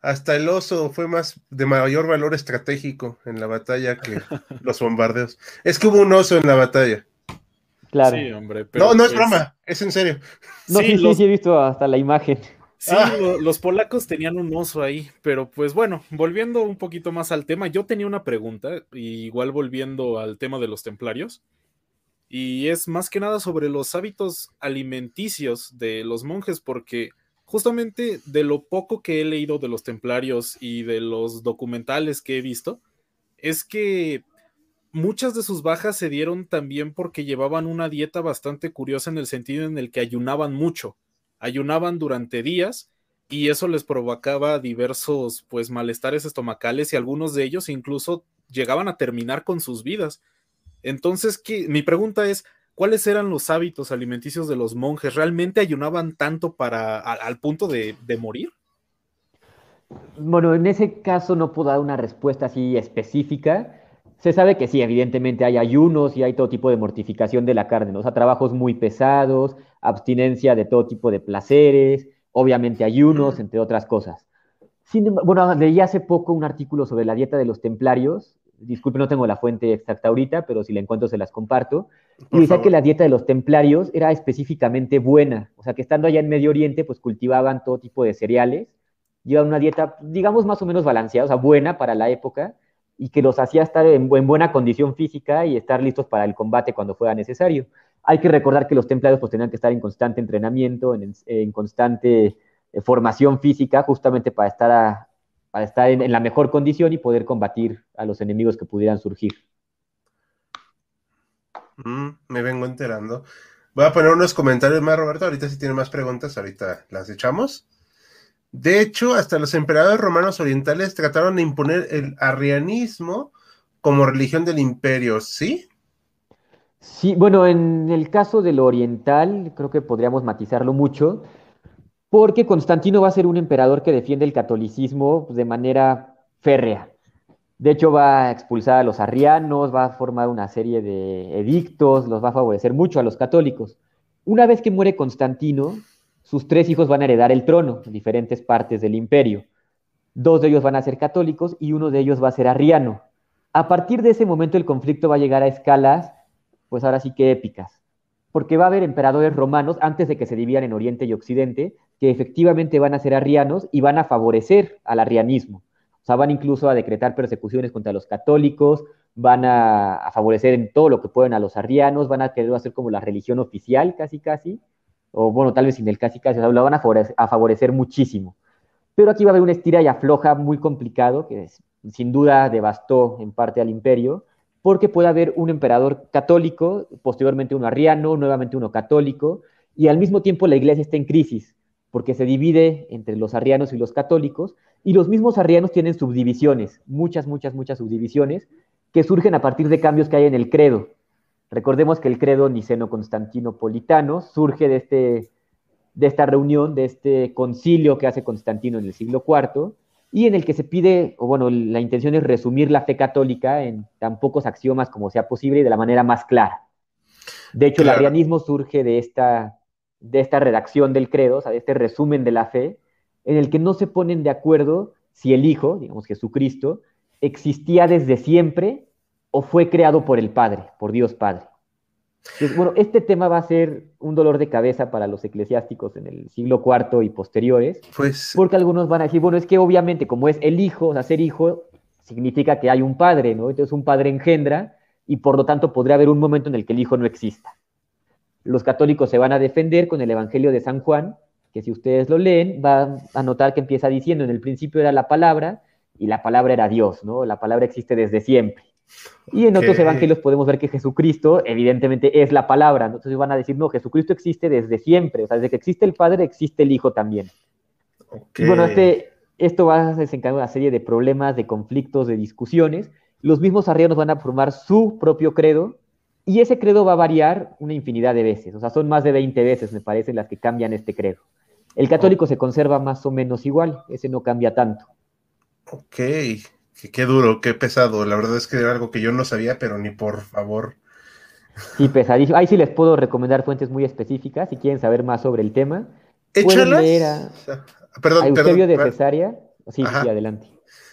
Hasta el oso fue más de mayor valor estratégico en la batalla que los bombardeos. Es que hubo un oso en la batalla. Claro. Sí, hombre. no, no es broma, es en serio. No, sí, sí, he visto hasta la imagen. Sí, ah. los polacos tenían un oso ahí, pero pues bueno, volviendo un poquito más al tema, yo tenía una pregunta, igual volviendo al tema de los templarios. y es más que nada sobre los hábitos alimenticios de los monjes, porque justamente de lo poco que he leído de los templarios y de los documentales que he visto, es que muchas de sus bajas se dieron también porque llevaban una dieta bastante curiosa en el sentido en el que ayunaban mucho, ayunaban durante días y eso les provocaba diversos pues malestares estomacales y algunos de ellos incluso llegaban a terminar con sus vidas. Entonces, mi pregunta es, ¿cuáles eran los hábitos alimenticios de los monjes? ¿Realmente ayunaban tanto para al punto de, de morir? Bueno, en ese caso no puedo dar una respuesta así específica. Se sabe que sí, evidentemente hay ayunos y hay todo tipo de mortificación de la carne, ¿no? o sea, trabajos muy pesados, abstinencia de todo tipo de placeres, obviamente ayunos, entre otras cosas. bueno, leí hace poco un artículo sobre la dieta de los templarios, disculpe, no tengo la fuente exacta ahorita, pero si la encuentro se las comparto, y decía que la dieta de los templarios era específicamente buena, o sea, que estando allá en Medio Oriente, pues cultivaban todo tipo de cereales, llevaban una dieta, digamos, más o menos balanceada, o sea, buena para la época, y que los hacía estar en, buena condición física y estar listos para el combate cuando fuera necesario. Hay que recordar que los templarios pues tenían que estar en constante entrenamiento, en, constante eh, formación física, justamente para estar, para estar en, la mejor condición y poder combatir a los enemigos que pudieran surgir. Mm, me vengo enterando. Voy a poner unos comentarios más, Roberto. Ahorita si tiene más preguntas, ahorita las echamos. De hecho, hasta los emperadores romanos orientales trataron de imponer el arrianismo como religión del imperio, ¿sí? Sí, bueno, en el caso del oriental, creo que podríamos matizarlo mucho, porque Constantino va a ser un emperador que defiende el catolicismo de manera férrea. De hecho, va a expulsar a los arrianos, va a formar una serie de edictos, los va a favorecer mucho a los católicos. Una vez que muere Constantino, sus tres hijos van a heredar el trono en diferentes partes del imperio. Dos de ellos van a ser católicos y uno de ellos va a ser arriano. A partir de ese momento el conflicto va a llegar a escalas, pues ahora sí que épicas, porque va a haber emperadores romanos antes de que se dividan en Oriente y Occidente, que efectivamente van a ser arrianos y van a favorecer al arrianismo. O sea, van incluso a decretar persecuciones contra los católicos, van a, a favorecer en todo lo que pueden a los arrianos, van a querer hacer como la religión oficial casi casi, o bueno, tal vez sin el casi casi, lo van a favorecer, muchísimo. Pero aquí va a haber una estira y afloja muy complicado, que sin duda devastó en parte al imperio, porque puede haber un emperador católico, posteriormente uno arriano, nuevamente uno católico, y al mismo tiempo la iglesia está en crisis, porque se divide entre los arrianos y los católicos, y los mismos arrianos tienen subdivisiones, muchas, muchas, muchas subdivisiones, que surgen a partir de cambios que hay en el credo. Recordemos que el credo niceno-constantinopolitano surge de, este, de esta reunión, de este concilio que hace Constantino en el siglo IV, y en el que se pide, o bueno, la intención es resumir la fe católica en tan pocos axiomas como sea posible y de la manera más clara. De hecho, el arianismo surge de esta, de esta redacción del credo, o sea, de este resumen de la fe, en el que no se ponen de acuerdo si el Hijo, digamos Jesucristo, existía desde siempre o fue creado por el Padre, por Dios Padre. bueno, este tema va a ser un dolor de cabeza para los eclesiásticos en el siglo IV y posteriores, pues, porque algunos van a decir, bueno, es que obviamente como es el hijo, o sea, ser hijo significa que hay un padre, ¿no? Entonces un padre engendra y por lo tanto podría haber un momento en el que el hijo no exista. Los católicos se van a defender con el Evangelio de San Juan, que si ustedes lo leen, van a notar que empieza diciendo, en el principio era la palabra y la palabra era Dios, ¿no? La palabra existe desde siempre. Y en otros evangelios podemos ver que Jesucristo, evidentemente, es la palabra. Entonces van a decir, no, Jesucristo existe desde siempre. O sea, desde que existe el Padre, existe el Hijo también. bueno, este, esto va a desencadenar una serie de problemas, de conflictos, de discusiones. Los mismos arrianos van a formar su propio credo y ese credo va a variar una infinidad de veces. O sea, son más de 20 veces, me parece, las que cambian este credo. El católico se conserva más o menos igual, ese no cambia tanto. Ok. Qué, duro, qué pesado. La verdad es que era algo que yo no sabía, pero ni por favor. Sí, pesadísimo. Ahí sí les puedo recomendar fuentes muy específicas si quieren saber más sobre el tema. Échalas. perdón, Eusebio de Cesárea. Sí, sí, adelante.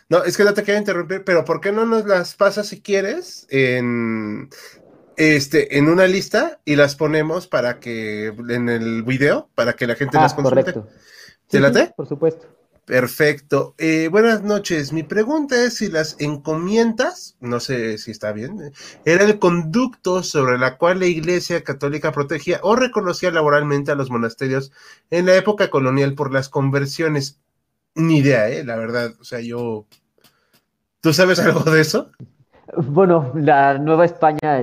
No, es que no te quiero interrumpir, pero ¿por qué no nos las pasas si quieres en este en una lista y las ponemos para que en el video para que la gente ah, las consulte? Correcto. ¿Te late? por supuesto. Perfecto. Eh, buenas noches. Mi pregunta es si las encomiendas, no sé si está bien, era el conducto sobre la cual la Iglesia Católica protegía o reconocía laboralmente a los monasterios en la época colonial por las conversiones. Ni idea, ¿eh? La verdad. O sea, yo... ¿Tú sabes algo de eso? Bueno, la Nueva España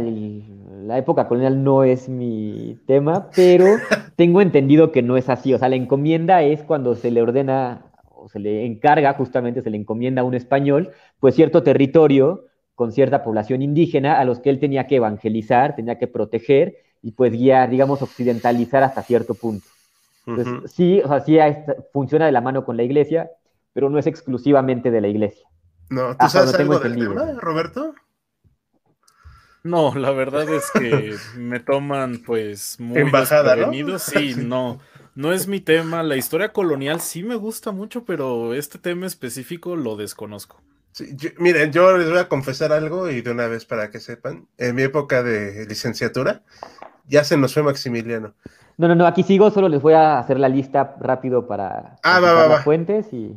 la época colonial no es mi tema, pero tengo entendido que no es así. O sea, la encomienda es cuando se le ordena o se le encarga, justamente se le encomienda a un español, pues cierto territorio con cierta población indígena a los que él tenía que evangelizar, tenía que proteger y pues guiar, digamos, occidentalizar hasta cierto punto. Entonces, sí, o sea, sí funciona de la mano con la iglesia, pero no es exclusivamente de la iglesia. No, ¿tú sabes algo del tema, Roberto? No, la verdad es que me toman pues muy Embajada, Sí, no, no es mi tema. La historia colonial sí me gusta mucho, pero este tema específico lo desconozco. miren, yo les voy a confesar algo y de una vez para que sepan. En mi época de licenciatura ya se nos fue Maximiliano. No, no, no, aquí sigo, solo les voy a hacer la lista rápido para ah, va, va, fuentes y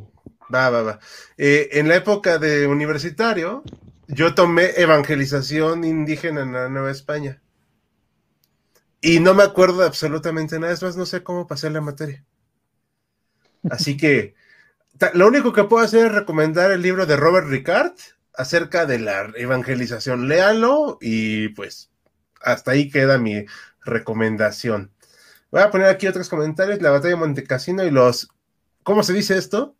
Va, va, va. Eh, en la época de universitario, yo tomé evangelización indígena en la Nueva España. Y no me acuerdo de absolutamente nada, es más, no sé cómo pasé la materia. Así que lo único que puedo hacer es recomendar el libro de Robert Ricard acerca de la evangelización. Léalo y pues hasta ahí queda mi recomendación. Voy a poner aquí otros comentarios, la batalla de Montecassino y los... ¿Cómo se dice esto?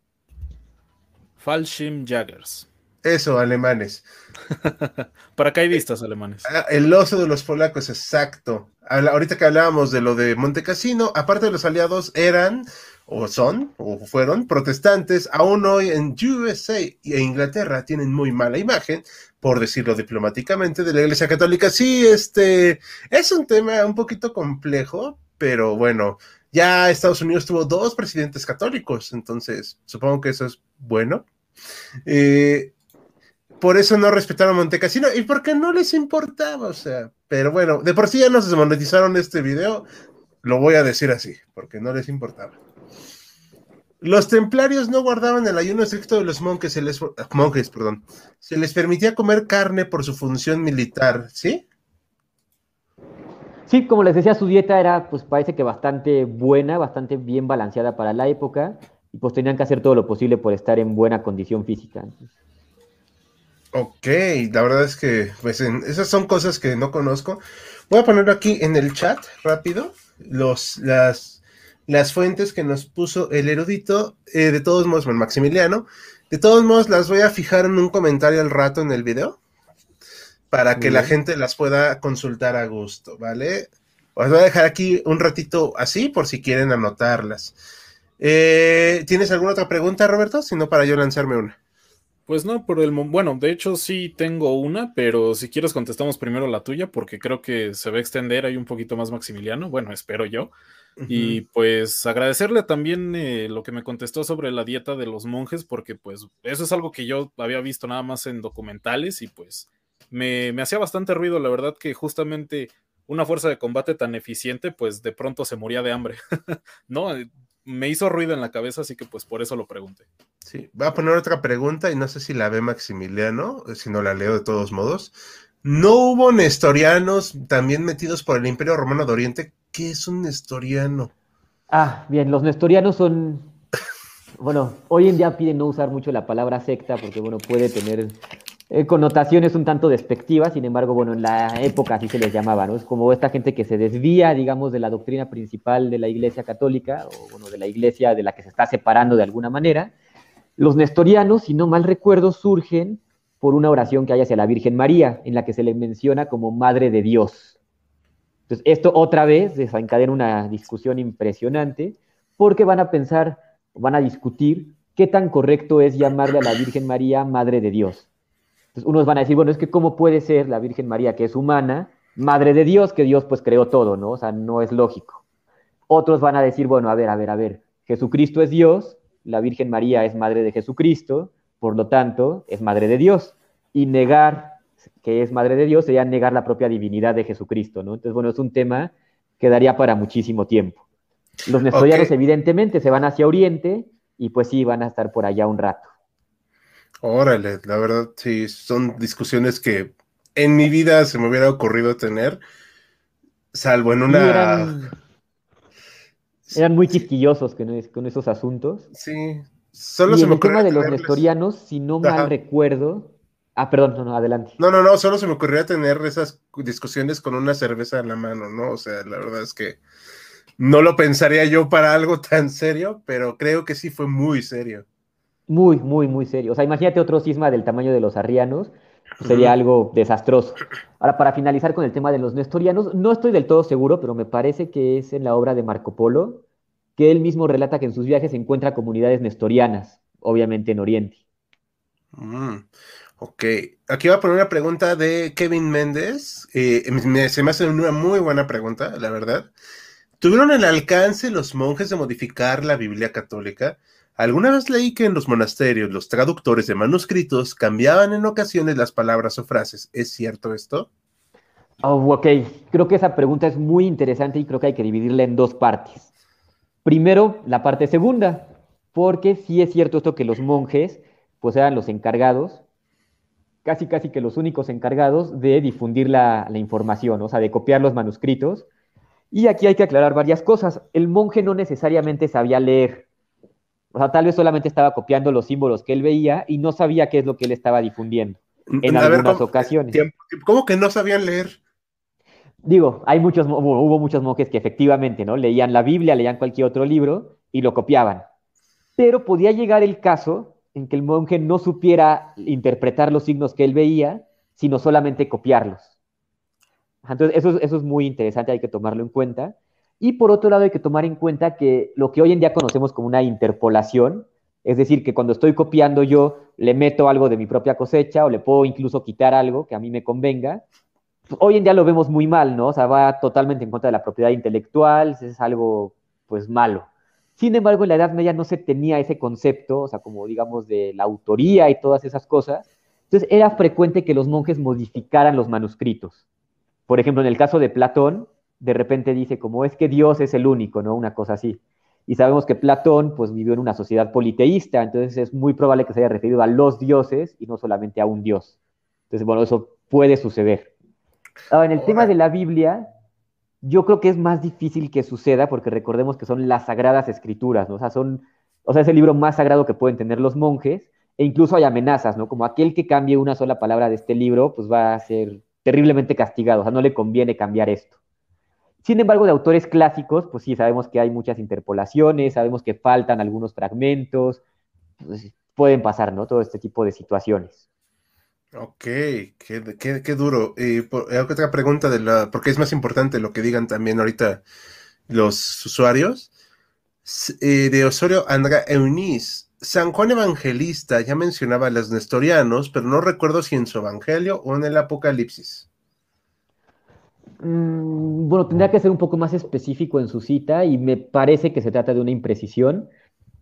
Jaggers. Eso, alemanes. Paracaidistas alemanes. Ah, el oso de los polacos, exacto. Ahorita que hablábamos de lo de Montecassino, aparte de los aliados, eran o son o fueron protestantes, aún hoy en USA e Inglaterra tienen muy mala imagen, por decirlo diplomáticamente, de la Iglesia Católica. Sí, este es un tema un poquito complejo, pero bueno, ya Estados Unidos tuvo dos presidentes católicos, entonces supongo que eso es bueno. Eh, por eso no respetaron Montecassino y porque no les importaba, o sea, pero bueno, de por sí ya nos desmonetizaron este video, lo voy a decir así, porque no les importaba. Los templarios no guardaban el ayuno estricto de los monjes, se les, monjes, perdón, se les permitía comer carne por su función militar, ¿sí? Sí, como les decía, su dieta era, pues parece que bastante buena, bastante bien balanceada para la época y pues tenían que hacer todo lo posible por estar en buena condición física. Ok, la verdad es que pues esas son cosas que no conozco. Voy a poner aquí en el chat rápido los, las, las fuentes que nos puso el erudito. Eh, de todos modos, bueno, Maximiliano. De todos modos, las voy a fijar en un comentario al rato en el video para que la gente las pueda consultar a gusto, ¿vale? Os voy a dejar aquí un ratito así por si quieren anotarlas. Eh, ¿Tienes alguna otra pregunta, Roberto? Si no, para yo lanzarme una. Pues no, por el bueno, de hecho sí tengo una, pero si quieres contestamos primero la tuya porque creo que se va a extender ahí un poquito más Maximiliano, bueno, espero yo. Y pues agradecerle también eh, lo que me contestó sobre la dieta de los monjes porque pues eso es algo que yo había visto nada más en documentales y pues me, me hacía bastante ruido, la verdad que justamente una fuerza de combate tan eficiente pues de pronto se moría de hambre, ¿no? Me hizo ruido en la cabeza, así que pues por eso lo pregunté. Sí, voy a poner otra pregunta y no sé si la ve Maximiliano, si no la leo de todos modos. ¿No hubo nestorianos también metidos por el Imperio Romano de Oriente? ¿Qué es un nestoriano? Ah, bien, los nestorianos son, bueno, hoy en día piden no usar mucho la palabra secta porque, bueno, puede tener eh, connotaciones un tanto despectivas, sin embargo, bueno, en la época así se les llamaba, ¿no? Es como esta gente que se desvía, digamos, de la doctrina principal de la Iglesia Católica, o de la Iglesia de la que se está separando de alguna manera. Los nestorianos, si no mal recuerdo, surgen por una oración que hay hacia la Virgen María, en la que se le menciona como Madre de Dios. Entonces, esto otra vez desencadena una discusión impresionante, porque van a pensar, van a discutir qué tan correcto es llamarle a la Virgen María Madre de Dios entonces, unos van a decir, bueno, es que cómo puede ser la Virgen María, que es humana, madre de Dios, que Dios pues creó todo, ¿no? O sea, no es lógico. Otros van a decir, bueno, a ver, a ver, a ver, Jesucristo es Dios, la Virgen María es madre de Jesucristo, por lo tanto, es madre de Dios. Y negar que es madre de Dios sería negar la propia divinidad de Jesucristo, ¿no? Entonces, bueno, es un tema que daría para muchísimo tiempo. Los nestorianos, evidentemente, se van hacia Oriente, y pues sí, van a estar por allá un rato. Órale, la verdad, sí, son discusiones que en mi vida se me hubiera ocurrido tener, salvo en una... eran, muy quisquillosos con, esos asuntos. Sí, solo se me ocurrió. El tema de los nestorianos, si no mal recuerdo. Ah, perdón, no, no, adelante. No, no, no, solo se me ocurría tener esas discusiones con una cerveza en la mano, ¿no? O sea, la verdad es que no lo pensaría yo para algo tan serio, pero creo que sí fue muy serio. Muy, muy, muy serio. O sea, imagínate otro cisma del tamaño de los arrianos, pues, sería algo desastroso. Ahora, para finalizar con el tema de los nestorianos, no estoy del todo seguro, pero me parece que es en la obra de Marco Polo que él mismo relata que en sus viajes encuentra comunidades nestorianas, obviamente en Oriente. Mm, ok, aquí voy a poner una pregunta de Kevin Méndez. Eh, se me hace una muy buena pregunta, la verdad. ¿Tuvieron el alcance los monjes de modificar la Biblia católica? Alguna vez leí que en los monasterios los traductores de manuscritos cambiaban en ocasiones las palabras o frases. ¿Es cierto esto? Oh, ok, creo que esa pregunta es muy interesante y creo que hay que dividirla en dos partes. Primero, la parte segunda, porque sí es cierto esto que los monjes pues eran los encargados, casi casi que los únicos encargados de difundir la, la información, o sea, de copiar los manuscritos. Y aquí hay que aclarar varias cosas. El monje no necesariamente sabía leer, o sea, tal vez solamente estaba copiando los símbolos que él veía y no sabía qué es lo que él estaba difundiendo en algunas ocasiones. ¿Cómo que no sabían leer? Digo, hay muchos, hubo muchos monjes que efectivamente, ¿no? Leían la Biblia, leían cualquier otro libro y lo copiaban. Pero podía llegar el caso en que el monje no supiera interpretar los signos que él veía, sino solamente copiarlos. Entonces, eso, eso es muy interesante, hay que tomarlo en cuenta. Y por otro lado hay que tomar en cuenta que lo que hoy en día conocemos como una interpolación, es decir, que cuando estoy copiando yo le meto algo de mi propia cosecha o le puedo incluso quitar algo que a mí me convenga, pues, hoy en día lo vemos muy mal, ¿no? O sea, va totalmente en contra de la propiedad intelectual, es algo pues malo. Sin embargo, en la Edad Media no se tenía ese concepto, o sea, como digamos de la autoría y todas esas cosas. Entonces era frecuente que los monjes modificaran los manuscritos. Por ejemplo, en el caso de Platón, de repente dice como es que Dios es el único, ¿no? Una cosa así. Y sabemos que Platón pues vivió en una sociedad politeísta, entonces es muy probable que se haya referido a los dioses y no solamente a un dios. Entonces, bueno, eso puede suceder. Ahora, en el tema de la Biblia, yo creo que es más difícil que suceda porque recordemos que son las sagradas escrituras, ¿no? O sea, son, o sea, es el libro más sagrado que pueden tener los monjes e incluso hay amenazas, ¿no? Como aquel que cambie una sola palabra de este libro, pues va a ser terriblemente castigado, o sea, no le conviene cambiar esto. Sin embargo, de autores clásicos, pues sí, sabemos que hay muchas interpolaciones, sabemos que faltan algunos fragmentos, pues, pueden pasar, ¿no? Todo este tipo de situaciones. Ok, qué, duro. Y otra pregunta de la, porque es más importante lo que digan también ahorita los usuarios. Eh, de Osorio Andra Eunice, San Juan Evangelista ya mencionaba a los nestorianos, pero no recuerdo si en su evangelio o en el Apocalipsis. Mm, bueno, tendría que ser un poco más específico en su cita y me parece que se trata de una imprecisión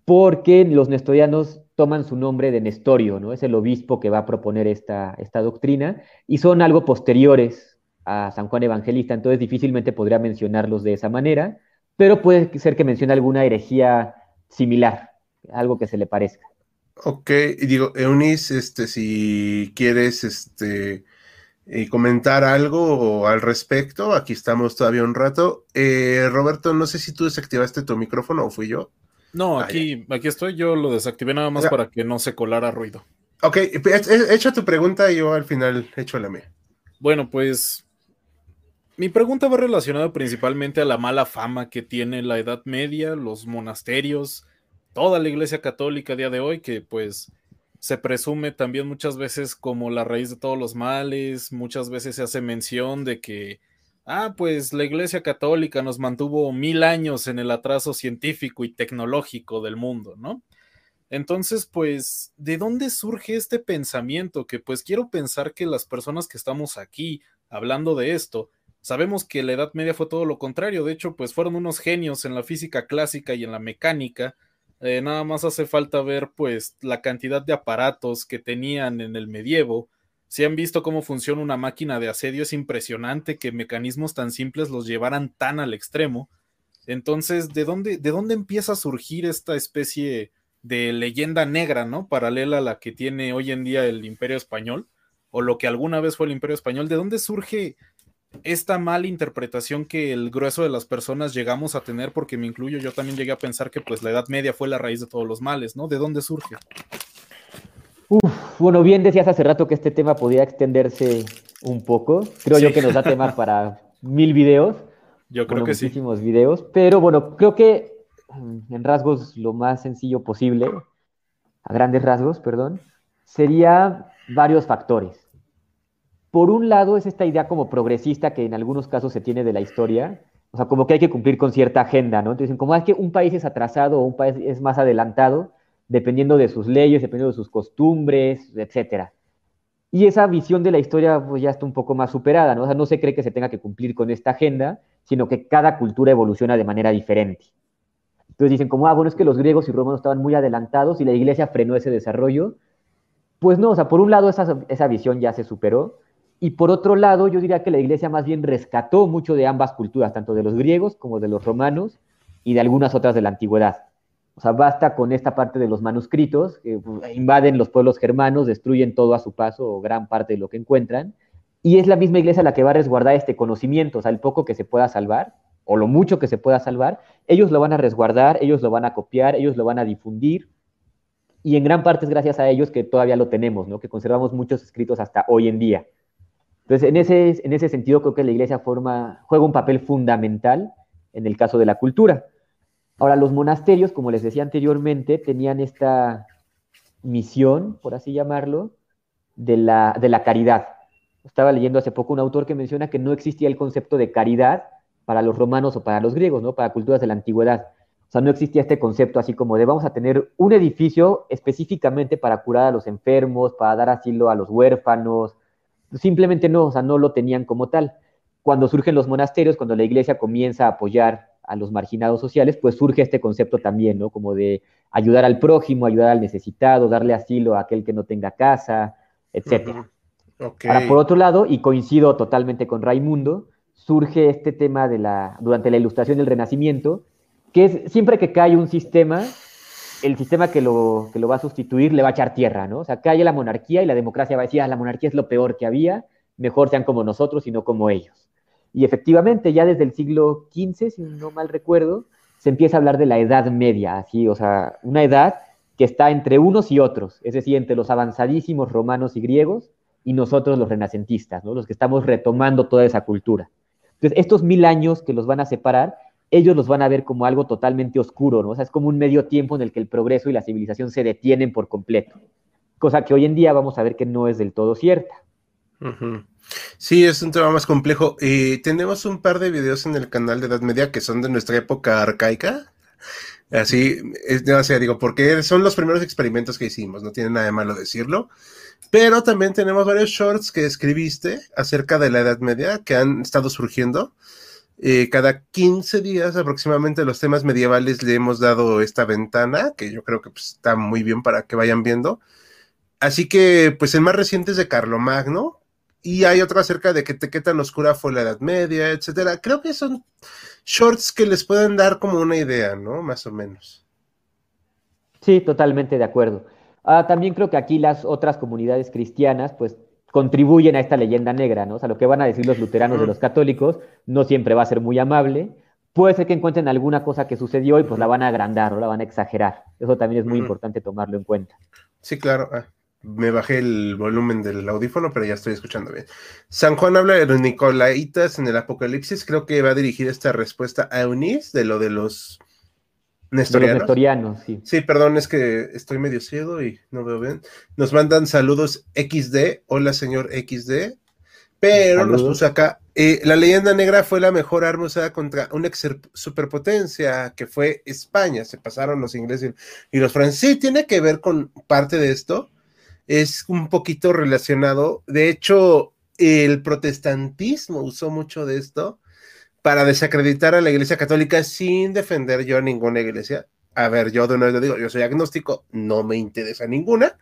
porque los nestorianos toman su nombre de Nestorio, ¿no? Es el obispo que va a proponer esta, esta doctrina y son algo posteriores a San Juan Evangelista, entonces difícilmente podría mencionarlos de esa manera, pero puede ser que mencione alguna herejía similar, algo que se le parezca. Ok, y digo, Eunice, este, si quieres, este, y comentar algo al respecto. Aquí estamos todavía un rato. Eh, Roberto, no sé si tú desactivaste tu micrófono o fui yo. No, ah, aquí, aquí estoy. Yo lo desactivé nada más para que no se colara ruido. Ok, echa tu pregunta y yo al final echo la mía. Bueno, pues mi pregunta va relacionada principalmente a la mala fama que tiene la Edad Media, los monasterios, toda la Iglesia Católica a día de hoy, que pues se presume también muchas veces como la raíz de todos los males, muchas veces se hace mención de que, ah, pues la Iglesia Católica nos mantuvo mil años en el atraso científico y tecnológico del mundo, ¿no? Entonces, pues, ¿de dónde surge este pensamiento? Que pues quiero pensar que las personas que estamos aquí hablando de esto, sabemos que la Edad Media fue todo lo contrario, de hecho, pues fueron unos genios en la física clásica y en la mecánica, eh, nada más hace falta ver pues la cantidad de aparatos que tenían en el medievo. Si han visto cómo funciona una máquina de asedio, es impresionante que mecanismos tan simples los llevaran tan al extremo. Entonces, ¿de dónde, de dónde empieza a surgir esta especie de leyenda negra, ¿no? Paralela a la que tiene hoy en día el Imperio Español, o lo que alguna vez fue el Imperio Español. ¿De dónde surge esta mala interpretación que el grueso de las personas llegamos a tener? Porque me incluyo, yo también llegué a pensar que pues la Edad Media fue la raíz de todos los males, ¿no? ¿De dónde surge? Uf, bueno, bien decías hace rato que este tema podía extenderse un poco. Creo yo que nos da tema para mil videos. Yo creo que muchísimos videos. Pero bueno, creo que mm, en rasgos lo más sencillo posible, a grandes rasgos, perdón, sería varios factores. Por un lado es esta idea como progresista que en algunos casos se tiene de la historia, o sea, como que hay que cumplir con cierta agenda, ¿no? Entonces, como es que un país es atrasado o un país es más adelantado, dependiendo de sus leyes, dependiendo de sus costumbres, etcétera. Y esa visión de la historia pues, ya está un poco más superada, ¿no? O sea, no se cree que se tenga que cumplir con esta agenda, sino que cada cultura evoluciona de manera diferente. Entonces dicen como, ah, bueno, es que los griegos y romanos estaban muy adelantados y la iglesia frenó ese desarrollo. Pues no, o sea, por un lado esa, esa visión ya se superó, y por otro lado yo diría que la iglesia más bien rescató mucho de ambas culturas, tanto de los griegos como de los romanos y de algunas otras de la antigüedad. O sea, basta con esta parte de los manuscritos, que pues, invaden los pueblos germanos, destruyen todo a su paso o gran parte de lo que encuentran, y es la misma iglesia la que va a resguardar este conocimiento, o sea, el poco que se pueda salvar, o lo mucho que se pueda salvar, ellos lo van a resguardar, ellos lo van a copiar, ellos lo van a difundir, y en gran parte es gracias a ellos que todavía lo tenemos, ¿no? que conservamos muchos escritos hasta hoy en día. Entonces, en ese, en ese sentido, creo que la iglesia forma, juega un papel fundamental en el caso de la cultura. Ahora, los monasterios, como les decía anteriormente, tenían esta misión, por así llamarlo, de la, de la caridad. Estaba leyendo hace poco un autor que menciona que no existía el concepto de caridad para los romanos o para los griegos, ¿no? Para culturas de la antigüedad. O sea, no existía este concepto así como de vamos a tener un edificio específicamente para curar a los enfermos, para dar asilo a los huérfanos. Simplemente no, o sea, no lo tenían como tal. Cuando surgen los monasterios, cuando la iglesia comienza a apoyar a los marginados sociales, pues surge este concepto también, ¿no? Como de ayudar al prójimo, ayudar al necesitado, darle asilo a aquel que no tenga casa, etc. Ahora, por otro lado, y coincido totalmente con Raimundo, surge este tema de la, durante la ilustración del Renacimiento, que es siempre que cae un sistema, el sistema que lo, que lo va a sustituir le va a echar tierra, ¿no? O sea, cae la monarquía y la democracia va a decir, ah, la monarquía es lo peor que había, mejor sean como nosotros y no como ellos. Y efectivamente, ya desde el siglo XV, si no mal recuerdo, se empieza a hablar de la Edad Media, así, o sea, una edad que está entre unos y otros, es decir, entre los avanzadísimos romanos y griegos y nosotros los renacentistas, ¿no? los que estamos retomando toda esa cultura. Entonces, estos mil años que los van a separar, ellos los van a ver como algo totalmente oscuro, ¿no? O sea, es como un medio tiempo en el que el progreso y la civilización se detienen por completo, cosa que hoy en día vamos a ver que no es del todo cierta. Sí, es un tema más complejo. y tenemos un par de videos en el canal de Edad Media que son de nuestra época arcaica. Así, es, no sé, digo, porque son los primeros experimentos que hicimos, no tiene nada de malo decirlo. Pero también tenemos varios shorts que escribiste acerca de la Edad Media que han estado surgiendo. Eh, cada 15 días aproximadamente los temas medievales le hemos dado esta ventana, que yo creo que pues, está muy bien para que vayan viendo. Así que, pues el más reciente es de Carlomagno, y hay otra acerca de que qué tan oscura fue la Edad Media, etcétera. Creo que son shorts que les pueden dar como una idea, ¿no? Más o menos. Sí, totalmente de acuerdo. Ah, también creo que aquí las otras comunidades cristianas, pues, contribuyen a esta leyenda negra, ¿no? O sea, lo que van a decir los luteranos de los católicos no siempre va a ser muy amable. Puede ser que encuentren alguna cosa que sucedió y pues la van a agrandar o la van a exagerar. Eso también es muy importante tomarlo en cuenta. Sí, claro. Ah me bajé el volumen del audífono, pero ya estoy escuchando bien. San Juan habla de los Nicolaitas en el Apocalipsis. Creo que va a dirigir esta respuesta a Eunice de lo de los Nestorianos. nestorianos sí. Sí, perdón, es que estoy medio ciego y no veo bien. Nos mandan saludos XD. Hola, señor XD. Pero nos puso acá. Eh, la leyenda negra fue la mejor arma usada contra una superpotencia que fue España. Se pasaron los ingleses y los franceses. Sí, tiene que ver con parte de esto es un poquito relacionado. De hecho, el protestantismo usó mucho de esto para desacreditar a la Iglesia Católica sin defender yo a ninguna iglesia. A ver, yo de nuevo lo digo, yo soy agnóstico, no me interesa ninguna,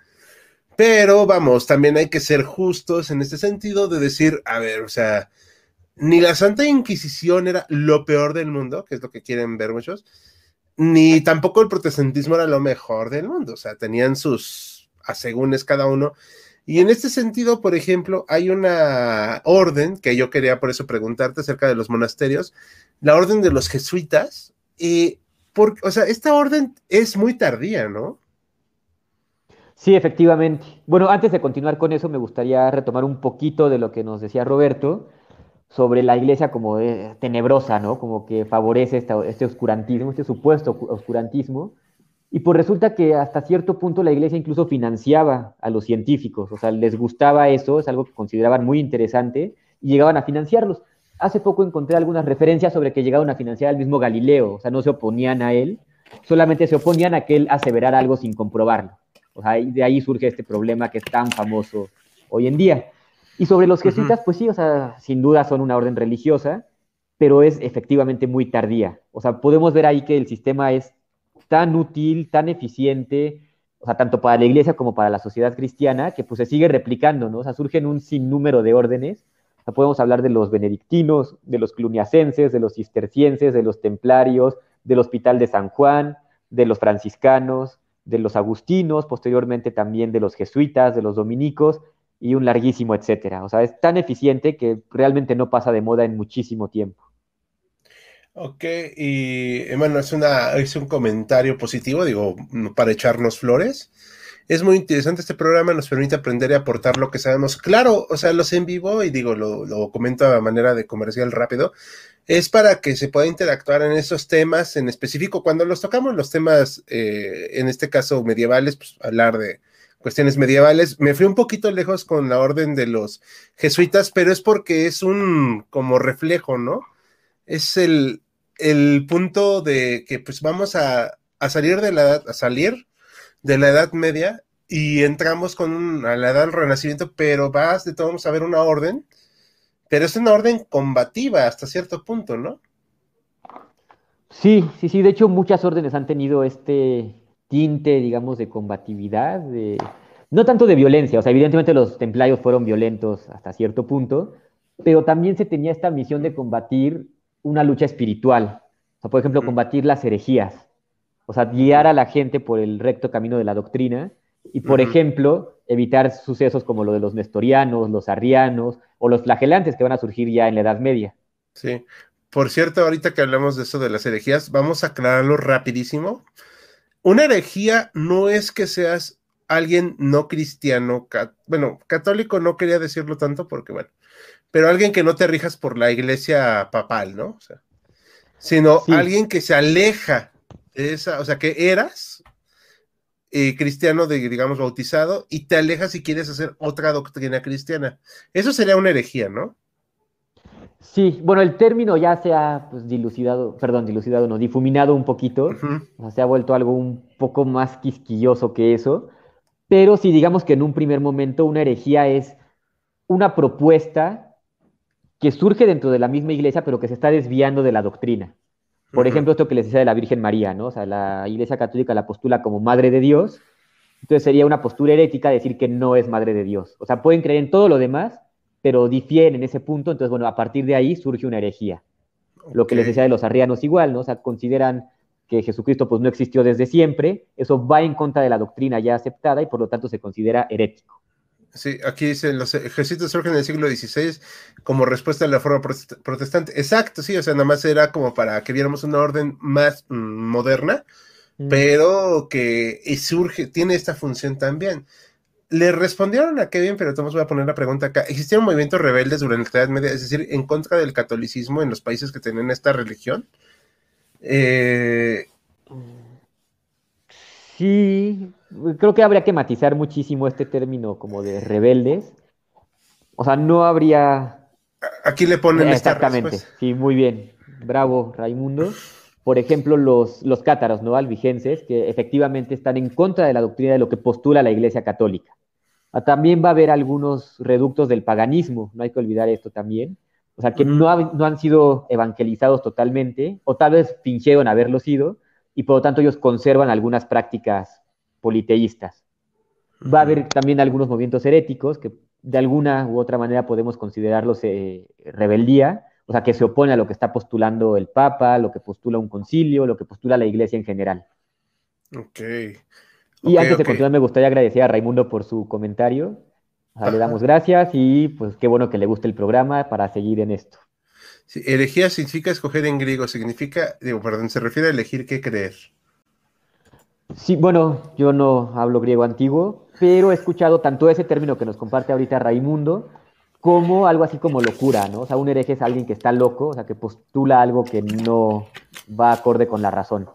pero vamos, también hay que ser justos en este sentido de decir, a ver, o sea, ni la Santa Inquisición era lo peor del mundo, que es lo que quieren ver muchos, ni tampoco el protestantismo era lo mejor del mundo, o sea, tenían sus asegúnes cada uno. Y en este sentido, por ejemplo, hay una orden que yo quería por eso preguntarte acerca de los monasterios, la orden de los jesuitas, y porque, o sea, esta orden es muy tardía, ¿no? Sí, efectivamente. Bueno, antes de continuar con eso, me gustaría retomar un poquito de lo que nos decía Roberto sobre la iglesia como tenebrosa, ¿no? Como que favorece este oscurantismo, este supuesto oscurantismo. Y pues resulta que hasta cierto punto la iglesia incluso financiaba a los científicos, o sea, les gustaba eso, es algo que consideraban muy interesante y llegaban a financiarlos. Hace poco encontré algunas referencias sobre que llegaban a financiar al mismo Galileo, o sea, no se oponían a él, solamente se oponían a que él aseverara algo sin comprobarlo. O sea, de ahí surge este problema que es tan famoso hoy en día. Y sobre los jesuitas, pues sí, o sea, sin duda son una orden religiosa, pero es efectivamente muy tardía. O sea, podemos ver ahí que el sistema es tan útil, tan eficiente, o sea, tanto para la iglesia como para la sociedad cristiana, que pues se sigue replicando, ¿no? O sea, surgen un sinnúmero de órdenes. Podemos hablar de los benedictinos, de los cluniacenses, de los cistercienses, de los templarios, del Hospital de San Juan, de los franciscanos, de los agustinos, posteriormente también de los jesuitas, de los dominicos, y un larguísimo etcétera. O sea, es tan eficiente que realmente no pasa de moda en muchísimo tiempo. Ok, y bueno, es, una, es un comentario positivo, digo, para echarnos flores. Es muy interesante este programa, nos permite aprender y aportar lo que sabemos. Claro, o sea, los en vivo, y digo, lo, comento a manera de comercial rápido, es para que se pueda interactuar en esos temas en específico. Cuando los tocamos, los temas, eh, en este caso medievales, pues hablar de, cuestiones medievales. Me fui un poquito lejos con la orden de los jesuitas, pero es porque es un como reflejo, ¿no? Es el, el punto de que pues vamos a, a, salir de la edad, a salir de la edad media y entramos con a la edad del renacimiento, pero vas de todos a ver una orden, pero es una orden combativa hasta cierto punto, ¿no? Sí, sí, sí, de hecho muchas órdenes han tenido este, tinte, digamos, de combatividad, de, no tanto de violencia, o sea, evidentemente los templarios fueron violentos hasta cierto punto, pero también se tenía esta misión de combatir una lucha espiritual, o sea, por ejemplo, combatir las herejías, o sea, guiar a la gente por el recto camino de la doctrina. Y, por ejemplo, evitar sucesos como lo de los nestorianos, los arrianos o los flagelantes que van a surgir ya en la Edad Media. Sí. Por cierto, ahorita que hablamos de eso de las herejías, vamos a aclararlo rapidísimo. Una herejía no es que seas alguien no cristiano, bueno, católico no quería decirlo tanto porque, bueno, pero alguien que no te rijas por la iglesia papal, ¿no? O sea, sino alguien que se aleja de esa, o sea, que eras eh, cristiano, de, digamos, bautizado, y te alejas si quieres hacer otra doctrina cristiana. Eso sería una herejía, ¿no? Sí, bueno, el término ya se ha pues, dilucidado, perdón, dilucidado, no, difuminado un poquito, se ha vuelto algo un poco más quisquilloso que eso, pero sí, digamos que en un primer momento una herejía es una propuesta que surge dentro de la misma iglesia, pero que se está desviando de la doctrina. Por ejemplo, esto que les decía de la Virgen María, ¿no? O sea, la iglesia católica la postula como madre de Dios, entonces sería una postura herética decir que no es madre de Dios. O sea, pueden creer en todo lo demás, pero difieren en ese punto, entonces, bueno, a partir de ahí surge una herejía. Lo que les decía de los arrianos igual, ¿no? O sea, consideran que Jesucristo pues no existió desde siempre, eso va en contra de la doctrina ya aceptada y por lo tanto se considera herético. Sí, aquí dicen los ejércitos surgen en el siglo XVI como respuesta a la forma protestante. Exacto, sí, o sea, nada más era como para que viéramos una orden más mm, moderna, mm. pero que surge, tiene esta función también. Le respondieron a Kevin, pero todos voy a poner la pregunta acá. ¿Existieron movimientos rebeldes durante la Edad Media, es decir, en contra del catolicismo en los países que tenían esta religión? Eh, sí, creo que habría que matizar muchísimo este término como de rebeldes. O sea, no habría... Aquí le ponen Exactamente, sí, muy bien. Bravo, Raimundo. Por ejemplo, los, los cátaros, ¿no? Albigenses, que efectivamente están en contra de la doctrina de lo que postula la Iglesia Católica. Ah, también va a haber algunos reductos del paganismo, no hay que olvidar esto también. O sea, que no, han sido evangelizados totalmente, o tal vez fingieron haberlo sido, y por lo tanto ellos conservan algunas prácticas politeístas. Va a haber también algunos movimientos heréticos que de alguna u otra manera podemos considerarlos eh, rebeldía, o sea, que se opone a lo que está postulando el Papa, lo que postula un concilio, lo que postula la Iglesia en general. Ok. Y antes de continuar, me gustaría agradecer a Raimundo por su comentario. Le damos gracias y pues qué bueno que le guste el programa para seguir en esto. Sí, herejía significa escoger en griego, significa, digo, perdón, se refiere a elegir qué creer. Sí, bueno, yo no hablo griego antiguo, pero he escuchado tanto ese término que nos comparte ahorita Raimundo, como algo así como locura, ¿no? O sea, un hereje es alguien que está loco, o sea, que postula algo que no va acorde con la razón.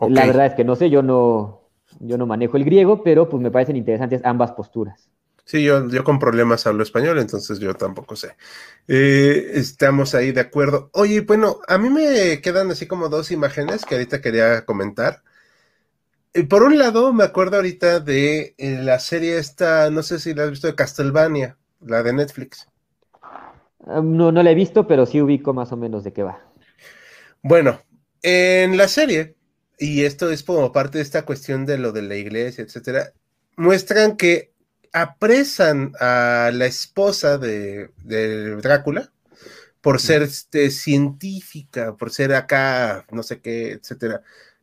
La verdad es que no sé, yo no, yo no manejo el griego, pero pues me parecen interesantes ambas posturas. Sí, yo, yo con problemas hablo español, entonces yo tampoco sé. Eh, estamos ahí de acuerdo. Oye, bueno, a mí me quedan así como dos imágenes que ahorita quería comentar. Eh, por un lado, me acuerdo ahorita de eh, la serie esta, no sé si la has visto, de Castlevania, la de Netflix. no, no la he visto, pero sí ubico más o menos de qué va. Bueno, en la serie, y esto es como parte de esta cuestión de lo de la iglesia, etcétera, muestran que apresan a la esposa de, Drácula por ser este, científica, por ser acá, no sé qué, etcétera.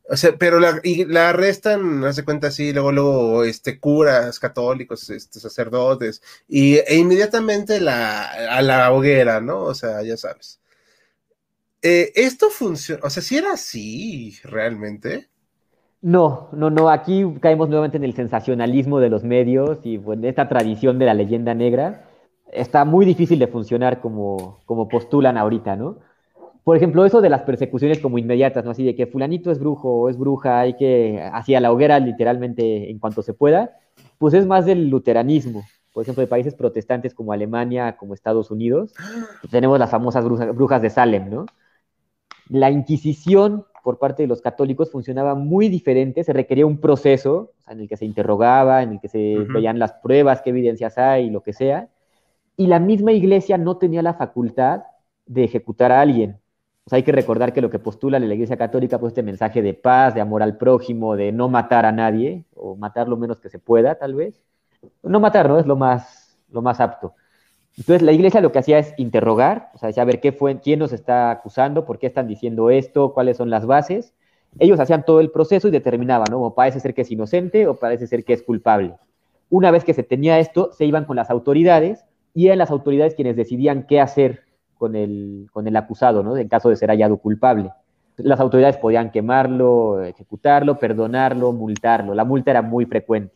O sea, pero la, y la arrestan, no se cuenta así, luego, luego, este, curas católicos, este, sacerdotes, y, e inmediatamente la, a la hoguera, ¿no? O sea, ya sabes. Eh, esto funciona, o sea, si era así realmente. No, no, no, aquí caemos nuevamente en el sensacionalismo de los medios y en esta tradición de la leyenda negra. Está muy difícil de funcionar como, como postulan ahorita, ¿no? Por ejemplo, eso de las persecuciones como inmediatas, ¿no? Así de que fulanito es brujo o es bruja, hay que hacia la hoguera literalmente en cuanto se pueda, pues es más del luteranismo. Por ejemplo, de países protestantes como Alemania, como Estados Unidos, pues tenemos las famosas brujas de Salem, ¿no? La Inquisición por parte de los católicos funcionaba muy diferente, se requería un proceso en el que se interrogaba, en el que se veían las pruebas, qué evidencias hay, lo que sea, y la misma iglesia no tenía la facultad de ejecutar a alguien. O sea, hay que recordar que lo que postula la iglesia católica, pues este mensaje de paz, de amor al prójimo, de no matar a nadie, o matar lo menos que se pueda, tal vez. No matar, ¿no? Es lo más, lo más apto. Entonces la iglesia lo que hacía es interrogar, o sea, decía, a ver qué fue, quién nos está acusando, por qué están diciendo esto, cuáles son las bases. Ellos hacían todo el proceso y determinaban, ¿no? O parece ser que es inocente o parece ser que es culpable. Una vez que se tenía esto, se iban con las autoridades y eran las autoridades quienes decidían qué hacer con el, con el acusado, ¿no? En caso de ser hallado culpable. Las autoridades podían quemarlo, ejecutarlo, perdonarlo, multarlo. La multa era muy frecuente.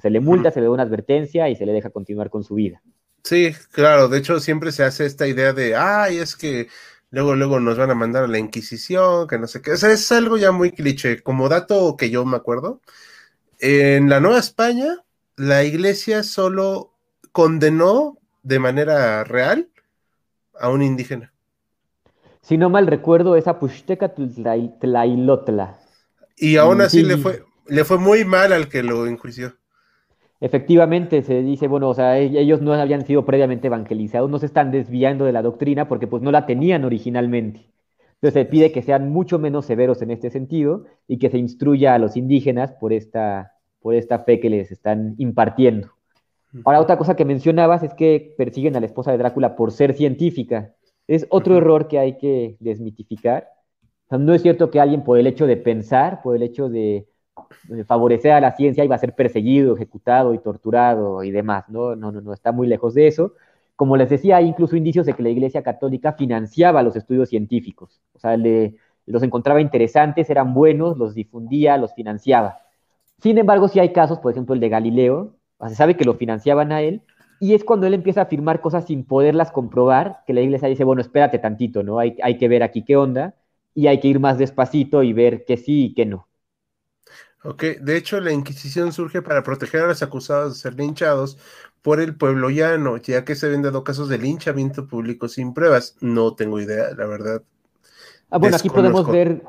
se le multa, se le da una advertencia y se le deja continuar con su vida. Sí, claro, de hecho siempre se hace esta idea de, ay, es que luego, luego nos van a mandar a la Inquisición, que no sé qué, o sea, es algo ya muy cliché, como dato que yo me acuerdo, en la Nueva España, la iglesia solo condenó de manera real a un indígena. Si no mal recuerdo, es a Puxteca Tlailotla. Y aún así le fue, le fue muy mal al que lo enjuició. Efectivamente, se dice, bueno, o sea, e-, ellos no habían sido previamente evangelizados, no se están desviando de la doctrina porque pues no la tenían originalmente. Entonces se pide que sean mucho menos severos en este sentido y que se instruya a los indígenas por esta, por esta fe que les están impartiendo. Ahora, otra cosa que mencionabas es que persiguen a la esposa de Drácula por ser científica. Es otro error que hay que desmitificar. no es cierto que alguien por el hecho de pensar, por el hecho de favorecer a la ciencia iba a ser perseguido, ejecutado y torturado y demás, ¿no? No, no, no, está muy lejos de eso. Como les decía, hay incluso indicios de que la Iglesia Católica financiaba los estudios científicos, o sea, los encontraba interesantes, eran buenos, los difundía, los financiaba. Sin embargo, si hay casos, por ejemplo, el de Galileo, se sabe que lo financiaban a él, y es cuando él empieza a afirmar cosas sin poderlas comprobar, que la iglesia dice, bueno, espérate tantito, ¿no? Hay, hay que ver aquí qué onda, y hay que ir más despacito y ver que sí y que no. Ok, de hecho la Inquisición surge para proteger a los acusados de ser linchados por el pueblo llano, ya que se habían dado casos de linchamiento público sin pruebas. No tengo idea, la verdad. Ah, bueno, aquí podemos ver,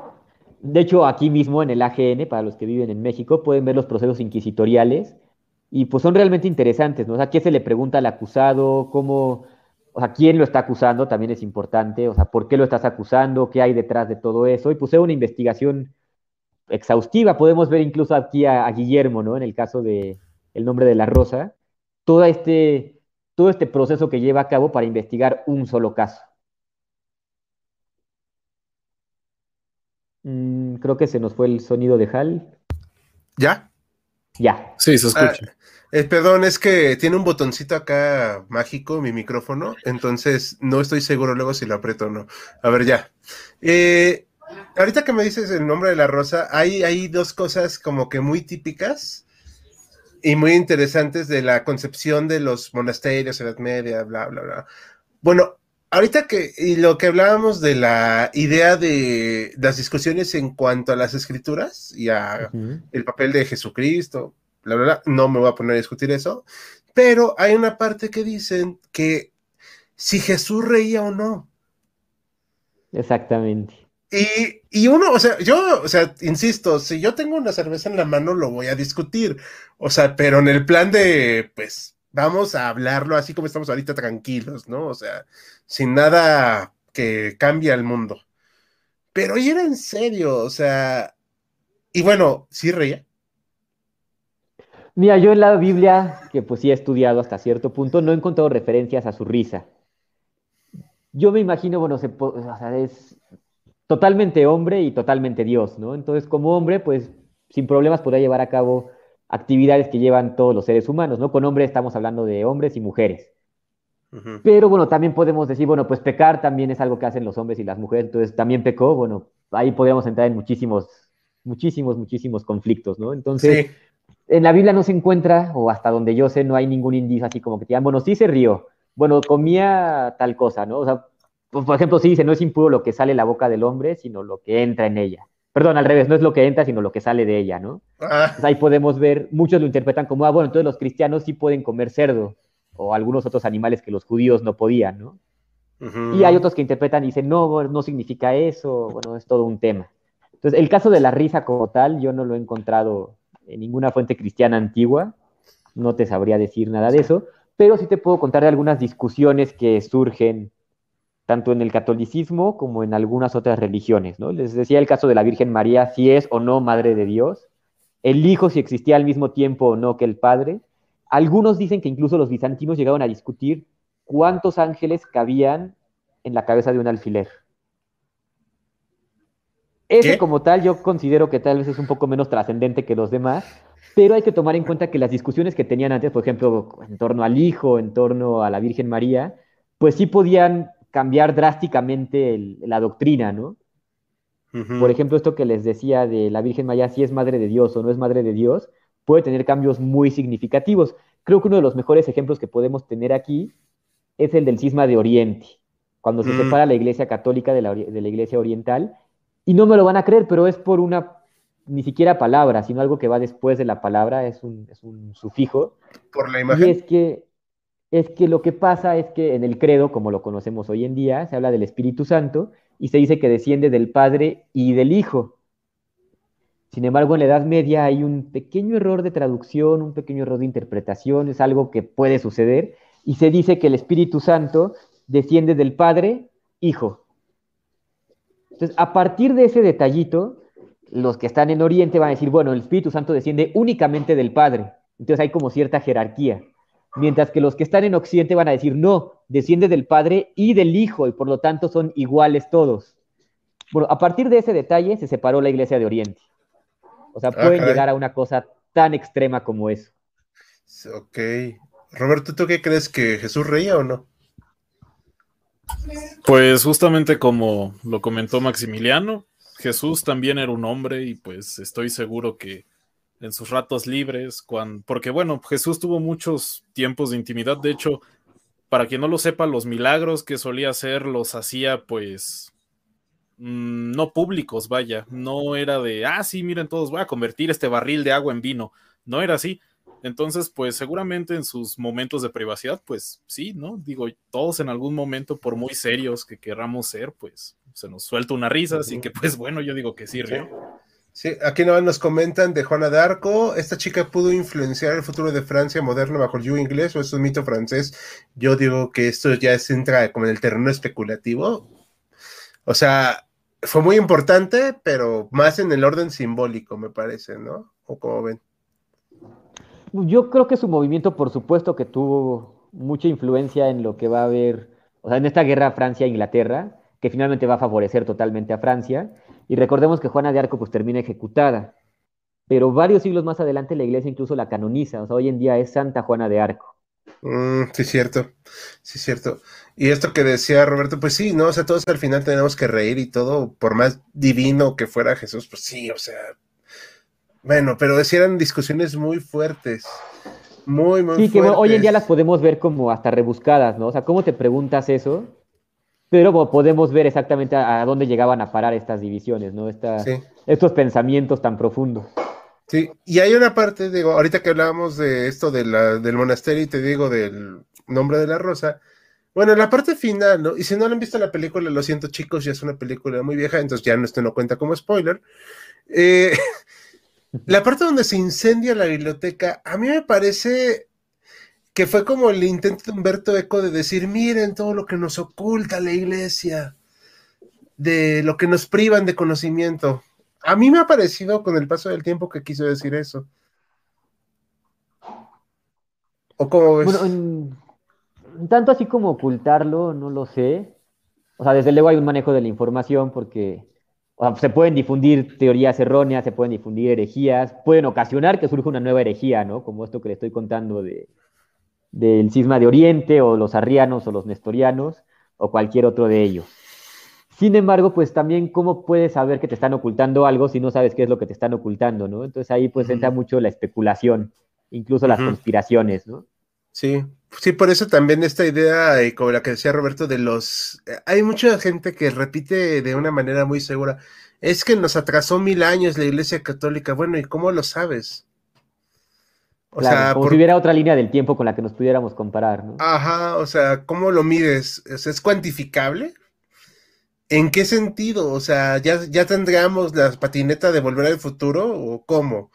de hecho aquí mismo en el AGN, para los que viven en México, pueden ver los procesos inquisitoriales y pues son realmente interesantes, ¿no? O sea, ¿qué se le pregunta al acusado? ¿Cómo, o sea, quién lo está acusando? También es importante, o sea, ¿por qué lo estás acusando? ¿Qué hay detrás de todo eso? Y pues es una investigación exhaustiva. Podemos ver incluso aquí a, Guillermo, ¿no? En el caso de El nombre de la rosa, todo este, todo este proceso que lleva a cabo para investigar un solo caso. Mm, creo que se nos fue el sonido de Hal. ¿Ya? Ya. Sí, se escucha. Ah, eh, perdón, es que tiene un botoncito acá mágico mi micrófono, entonces no estoy seguro luego si lo aprieto o no. A ver, ya. Eh, ahorita que me dices el nombre de la rosa, hay, hay dos cosas como que muy típicas y muy interesantes de la concepción de los monasterios, Edad Media, bla, bla, bla. Bueno, ahorita que, y lo que hablábamos de la idea de las discusiones en cuanto a las escrituras y a el papel de Jesucristo, bla, bla, bla, no me voy a poner a discutir eso, pero hay una parte que dicen que si Jesús reía o no. Exactamente. Y, y uno, o sea, yo, o sea, insisto, si yo tengo una cerveza en la mano, lo voy a discutir. O sea, pero en el plan de, pues, vamos a hablarlo así como estamos ahorita tranquilos, ¿no? O sea, sin nada que cambie al mundo. Pero y era en serio, o sea, y bueno, sí reía. Mira, yo en la Biblia, que pues sí he estudiado hasta cierto punto, no he encontrado referencias a su risa. Yo me imagino, bueno, se o sea, es totalmente hombre y totalmente Dios, ¿no? Entonces, como hombre, pues sin problemas podría llevar a cabo actividades que llevan todos los seres humanos, ¿no? Con hombre estamos hablando de hombres y mujeres. Pero bueno, también podemos decir, bueno, pues pecar también es algo que hacen los hombres y las mujeres, entonces también pecó, bueno, ahí podríamos entrar en muchísimos, muchísimos, muchísimos conflictos, ¿no? Entonces, Sí, en la Biblia no se encuentra, o hasta donde yo sé, no hay ningún indicio así como que te digan, bueno, sí se rió, bueno, comía tal cosa, ¿no? O sea, pues, por ejemplo, sí dice, no es impuro lo que sale de la boca del hombre, sino lo que entra en ella. Perdón, al revés, no es lo que entra, sino lo que sale de ella, ¿no? ah, Entonces, ahí podemos ver, muchos lo interpretan como, ah, bueno, entonces los cristianos sí pueden comer cerdo, o algunos otros animales que los judíos no podían, ¿no? Y hay otros que interpretan y dicen, no, no significa eso, bueno, es todo un tema. Entonces, el caso de la risa como tal, yo no lo he encontrado en ninguna fuente cristiana antigua, no te sabría decir nada de eso, pero sí te puedo contar de algunas discusiones que surgen tanto en el catolicismo como en algunas otras religiones, ¿no? Les decía el caso de la Virgen María, si es o no Madre de Dios, el Hijo si existía al mismo tiempo o no que el Padre. Algunos dicen que incluso los bizantinos llegaron a discutir cuántos ángeles cabían en la cabeza de un alfiler. Ese ¿Qué? como tal yo considero que tal vez es un poco menos trascendente que los demás, pero hay que tomar en cuenta que las discusiones que tenían antes, por ejemplo, en torno al Hijo, en torno a la Virgen María, pues sí podían cambiar drásticamente el- la doctrina, ¿no? Por ejemplo, esto que les decía de la Virgen María, si es madre de Dios o no es madre de Dios, puede tener cambios muy significativos. Creo que uno de los mejores ejemplos que podemos tener aquí es el del cisma de Oriente, cuando se Mm. separa la Iglesia Católica de la, ori- de la Iglesia Oriental. Y no me lo van a creer, pero es por una, ni siquiera palabra, sino algo que va después de la palabra, es un, es un sufijo. por la Y imagen. es que, es que lo que pasa es que en el credo, como lo conocemos hoy en día, se habla del Espíritu Santo y se dice que desciende del Padre y del Hijo. Sin embargo, en la Edad Media hay un pequeño error de traducción, un pequeño error de interpretación, es algo que puede suceder, y se dice que el Espíritu Santo desciende del Padre, Hijo. Entonces, a partir de ese detallito, los que están en Oriente van a decir, bueno, el Espíritu Santo desciende únicamente del Padre. Entonces hay como cierta jerarquía. Mientras que los que están en Occidente van a decir, no, desciende del Padre y del Hijo, y por lo tanto son iguales todos. Bueno, a partir de ese detalle se separó la Iglesia de Oriente. O sea, Ah, pueden llegar a una cosa tan extrema como eso. Ok. Roberto, ¿tú qué crees que Jesús reía o no? Pues justamente como lo comentó Maximiliano, Jesús también era un hombre y pues estoy seguro que en sus ratos libres, cuando, porque bueno, Jesús tuvo muchos tiempos de intimidad, de hecho, para quien no lo sepa, los milagros que solía hacer los hacía pues mm, no públicos, vaya, no era de, ah, sí, miren todos, voy a convertir este barril de agua en vino, no era así. Entonces, pues seguramente en sus momentos de privacidad, pues sí, ¿no? Digo, todos en algún momento, por muy serios que querramos ser, pues se nos suelta una risa, así que pues bueno, yo digo que sí. Sí, aquí nada más nos comentan de Juana d'Arco. ¿Esta chica pudo influenciar el futuro de Francia moderna bajo el yugo inglés o es un mito francés? Yo digo que esto ya se entra como en el terreno especulativo. O sea, fue muy importante, pero más en el orden simbólico, me parece, ¿no? ¿O como ven? Yo creo que su movimiento, por supuesto, que tuvo mucha influencia en lo que va a haber, o sea, en esta guerra Francia-Inglaterra, que finalmente va a favorecer totalmente a Francia. Y recordemos que Juana de Arco pues termina ejecutada, pero varios siglos más adelante la iglesia incluso la canoniza, o sea, hoy en día es Santa Juana de Arco. Mm, sí, cierto, sí, cierto. Y esto que decía Roberto, pues sí, ¿no? O sea, todos al final tenemos que reír y todo, por más divino que fuera Jesús, pues sí, o sea, bueno, pero eran discusiones muy fuertes. Muy, muy Sí, que hoy en día las podemos ver como hasta rebuscadas, ¿no? O sea, ¿cómo te preguntas eso? Pero podemos ver exactamente a, dónde llegaban a parar estas divisiones, ¿no? Estos pensamientos tan profundos. Sí, y hay una parte, digo, ahorita que hablábamos de esto de la, del monasterio y te digo del nombre de la rosa, bueno, la parte final, ¿no? Y si no han visto la película, lo siento chicos, ya es una película muy vieja, entonces ya no, esto no cuenta como spoiler. Eh, la parte donde se incendia la biblioteca, a mí me parece que fue como el intento de Humberto Eco de decir, miren todo lo que nos oculta la iglesia, de lo que nos privan de conocimiento. A mí me ha parecido con el paso del tiempo que quiso decir eso. ¿O cómo ves? Bueno, tanto así como ocultarlo, no lo sé. O sea, desde luego hay un manejo de la información porque se pueden difundir teorías erróneas, se pueden difundir herejías, pueden ocasionar que surja una nueva herejía, ¿no? Como esto que le estoy contando de, del cisma de Oriente o los arrianos o los nestorianos o cualquier otro de ellos. Sin embargo, pues también cómo puedes saber que te están ocultando algo si no sabes qué es lo que te están ocultando, ¿no? Entonces ahí pues entra mucho la especulación, incluso las conspiraciones, ¿no? Sí, sí, por eso también esta idea, y como la que decía Roberto, de los... Hay mucha gente que repite de una manera muy segura, es que nos atrasó mil años la Iglesia Católica. Bueno, ¿y cómo lo sabes? O sea, como si hubiera otra línea del tiempo con la que nos pudiéramos comparar, ¿no? Ajá, o sea, ¿cómo lo mides? ¿Es cuantificable? ¿En qué sentido? O sea, ¿ya, ya tendríamos la patineta de volver al futuro o cómo?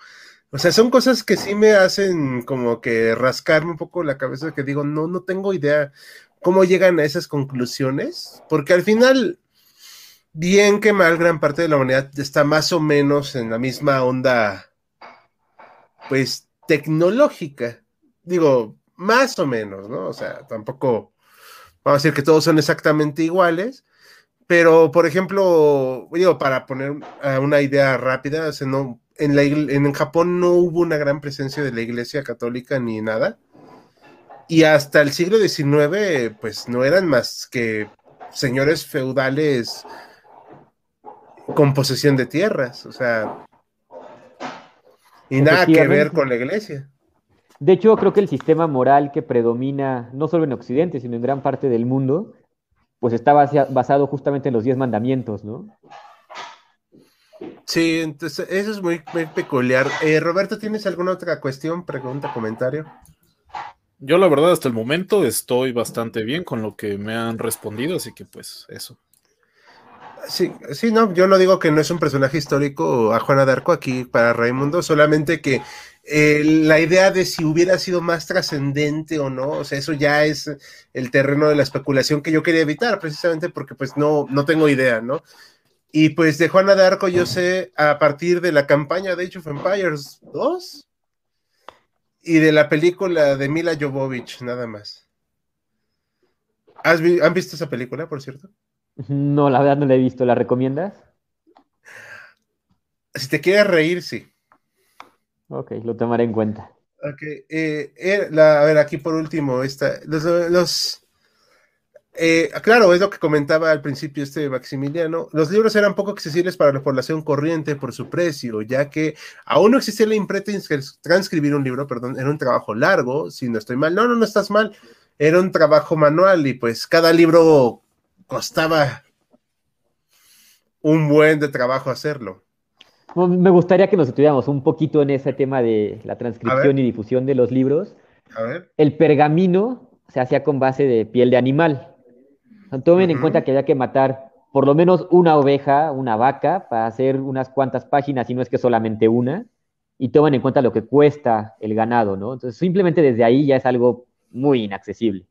O sea, son cosas que sí me hacen como que rascarme un poco la cabeza, que digo, no, no tengo idea cómo llegan a esas conclusiones, porque al final, bien que mal, gran parte de la humanidad está más o menos en la misma onda, pues, tecnológica. Digo, más o menos, ¿no? O sea, tampoco vamos a decir que todos son exactamente iguales, pero, por ejemplo, digo, para poner una idea rápida, no, en, la, en Japón no hubo una gran presencia de la iglesia católica ni nada. Y hasta el siglo XIX, pues no eran más que señores feudales con posesión de tierras, o sea, y nada que ver con la iglesia. De hecho, creo que el sistema moral que predomina, no solo en Occidente, sino en gran parte del mundo, pues está basado justamente en los diez mandamientos, ¿no? Sí, entonces eso es muy, peculiar. Eh, Roberto, ¿tienes alguna otra cuestión, pregunta, comentario? Yo la verdad hasta el momento estoy bastante bien con lo que me han respondido, así que pues eso. Sí, sí, no, yo no digo que no es un personaje histórico a Juana de Arco aquí para Raimundo, solamente que eh, la idea de si hubiera sido más trascendente o no, o sea, eso ya es el terreno de la especulación que yo quería evitar, precisamente porque pues no, no tengo idea, ¿no? Y pues de Juana de Arco yo sé a partir de la campaña de Age of Empires 2 y de la película de Mila Jovovich, nada más. ¿Han visto esa película, por cierto? No, la verdad no la he visto. ¿La recomiendas? Si te quieres reír, sí. Ok, lo tomaré en cuenta. Ok, eh, eh, a ver, aquí por último, esta, los eh, claro, es lo que comentaba al principio este Maximiliano. Los libros eran poco accesibles para la población corriente por su precio, ya que aún no existía la imprenta transcribir un libro, perdón, era un trabajo largo, si no estoy mal. No, no, no estás mal. Era un trabajo manual y pues cada libro costaba un buen de trabajo hacerlo. Me gustaría que nos estuviéramos un poquito en ese tema de la transcripción y difusión de los libros. A ver. El pergamino se hacía con base de piel de animal. Tomen en cuenta que había que matar por lo menos una oveja, una vaca, para hacer unas cuantas páginas, y no es que solamente una, y tomen en cuenta lo que cuesta el ganado, ¿no? Entonces, simplemente desde ahí ya es algo muy inaccesible.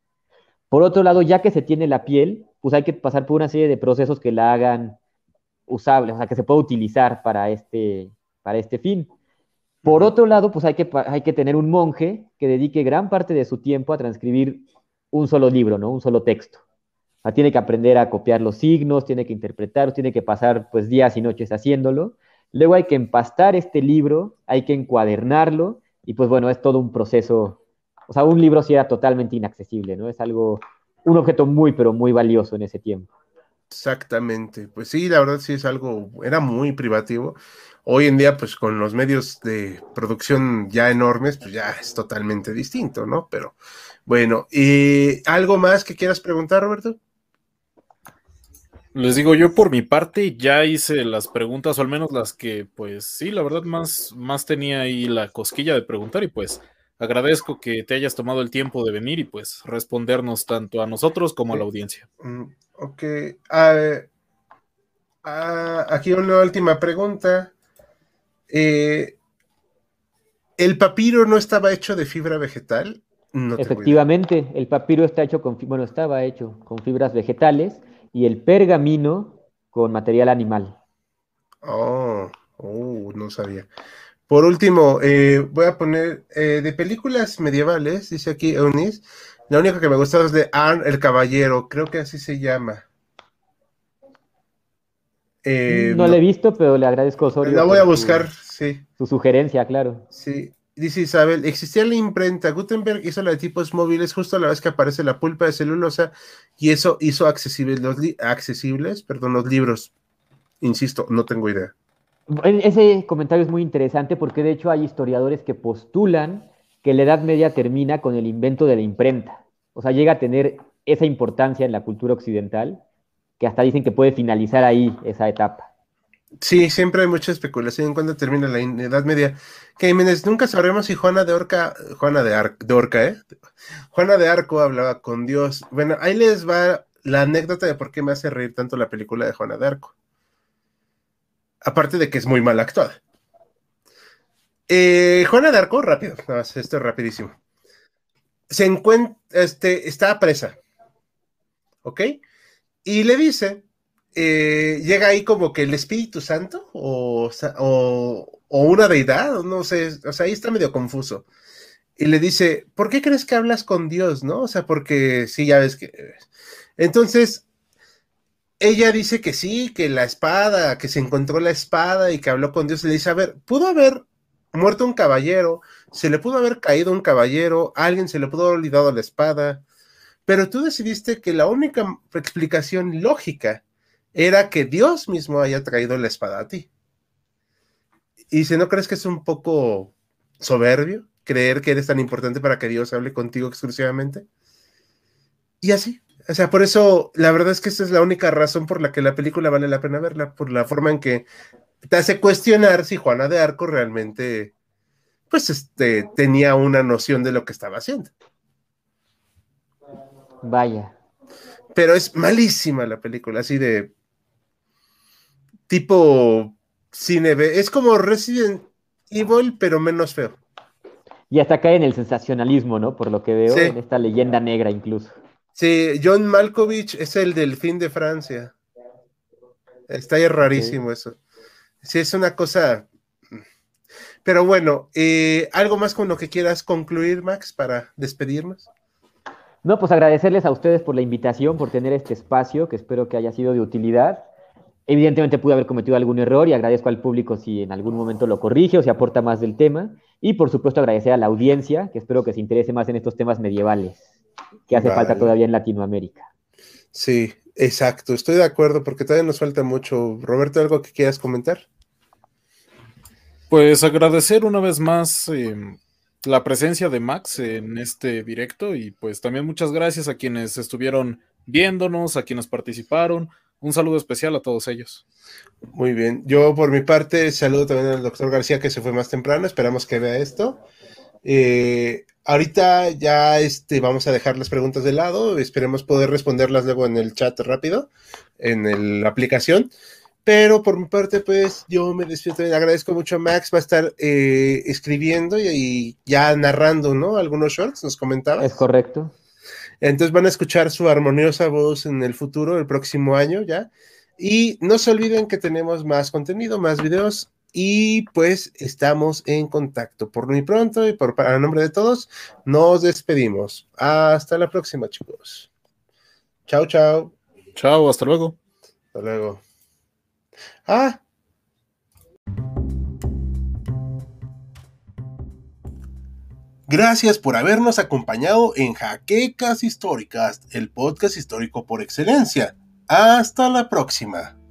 Por otro lado, ya que se tiene la piel, pues hay que pasar por una serie de procesos que la hagan usable, o sea, que se pueda utilizar para este, para este fin. Por otro lado, pues hay que, hay que tener un monje que dedique gran parte de su tiempo a transcribir un solo libro, ¿no? Un solo texto. tiene que aprender a copiar los signos, tiene que interpretar, tiene que pasar pues días y noches haciéndolo. Luego hay que empastar este libro, hay que encuadernarlo y pues bueno, es todo un proceso. O sea, un libro sí era totalmente inaccesible, ¿no? Es algo, un objeto muy, pero muy valioso en ese tiempo. Exactamente, pues sí, la verdad sí es algo, era muy privativo. Hoy en día, pues con los medios de producción ya enormes, pues ya es totalmente distinto, ¿no? Pero bueno, ¿y algo más que quieras preguntar, Roberto? Les digo, yo por mi parte ya hice las preguntas, o al menos las que, pues sí, la verdad más, más tenía ahí la cosquilla de preguntar y pues agradezco que te hayas tomado el tiempo de venir y pues respondernos tanto a nosotros como a la audiencia. Mm, ok, aquí una última pregunta. Eh, ¿El papiro no estaba hecho de fibra vegetal? Efectivamente, el papiro está hecho con, bueno, estaba hecho con fibras vegetales y el pergamino con material animal. Oh, oh no sabía. Por último, eh, voy a poner eh, de películas medievales, dice aquí Eunice, la única que me gusta es de Arn el Caballero, creo que así se llama. Eh, no, la he visto, pero le agradezco Osorio. La voy a buscar, sí. Su sugerencia, claro. Sí, Dice Isabel, existía la imprenta. Gutenberg hizo la de tipos móviles justo a la vez que aparece la pulpa de celulosa y eso hizo accesibles los, accesibles, perdón, los libros. Insisto, no tengo idea. Ese comentario es muy interesante porque de hecho hay historiadores que postulan que la Edad Media termina con el invento de la imprenta. O sea, llega a tener esa importancia en la cultura occidental que hasta dicen que puede finalizar ahí esa etapa. Sí, siempre hay mucha especulación en cuándo termina la Edad Media. Que nunca sabremos si Juana de Orca, Juana de, Ar de Orca, ¿eh? Juana de Arco hablaba con Dios. Bueno, ahí les va la anécdota de por qué me hace reír tanto la película de Juana de Arco. Aparte de que es muy mal actuada. Eh, Juana de Arco, rápido, más, esto es rapidísimo. Se encuentra, este, está presa. ¿Ok? Y le dice eh, llega ahí como que el Espíritu Santo o, una deidad, no sé, o sea, ahí está medio confuso. Y le dice, ¿por qué crees que hablas con Dios, no? O sea, porque sí, ya ves que... Entonces, ella dice que sí, que la espada, que se encontró la espada y que habló con Dios. Le dice, a ver, pudo haber muerto un caballero, se le pudo haber caído un caballero, alguien se le pudo haber olvidado la espada, pero tú decidiste que la única explicación lógica era que Dios mismo haya traído la espada a ti. Y si no crees que es un poco soberbio creer que eres tan importante para que Dios hable contigo exclusivamente. Y así. O sea, por eso la verdad es que esa es la única razón por la que la película vale la pena verla, por la forma en que te hace cuestionar si Juana de Arco realmente, pues, este, tenía una noción de lo que estaba haciendo. Vaya. Pero es malísima la película, así de tipo cine B. Es como Resident Evil, pero menos feo. Y hasta cae en el sensacionalismo, ¿no? Por lo que veo, en esta leyenda negra incluso. Sí, John Malkovich es el del fin de Francia. Está ahí rarísimo eso. Sí, es una cosa. Pero bueno, eh, ¿algo más con lo que quieras concluir, Max, para despedirnos? No, pues agradecerles a ustedes por la invitación, por tener este espacio, que espero que haya sido de utilidad. Evidentemente pude haber cometido algún error y agradezco al público si en algún momento lo corrige o si aporta más del tema. Y por supuesto agradecer a la audiencia, que espero que se interese más en estos temas medievales, que hace falta todavía en Latinoamérica. Sí, exacto, estoy de acuerdo porque todavía nos falta mucho. Roberto, ¿algo que quieras comentar? Pues agradecer una vez más em, la presencia de Max en este directo y pues también muchas gracias a quienes estuvieron viéndonos, a quienes participaron, un saludo especial a todos ellos. Muy bien. Yo por mi parte saludo también al doctor García que se fue más temprano. Esperamos que vea esto. Eh, ahorita ya este, vamos a dejar las preguntas de lado. Esperemos poder responderlas luego en el chat rápido, en la aplicación. Pero por mi parte, pues yo me despido Agradezco mucho a Max. Va a estar eh, escribiendo y, y, ya narrando, ¿no? Algunos shorts, nos comentaba. Es correcto. Entonces van a escuchar su armoniosa voz en el futuro, el próximo año ya. Y no se olviden que tenemos más contenido, más videos y pues estamos en contacto. Por muy pronto y por para nombre de todos, nos despedimos. Hasta la próxima, chicos. Chao, chao. Chao, hasta luego. Hasta luego. Ah. Gracias por habernos acompañado en Jaquecas Históricas, el podcast histórico por excelencia. Hasta la próxima.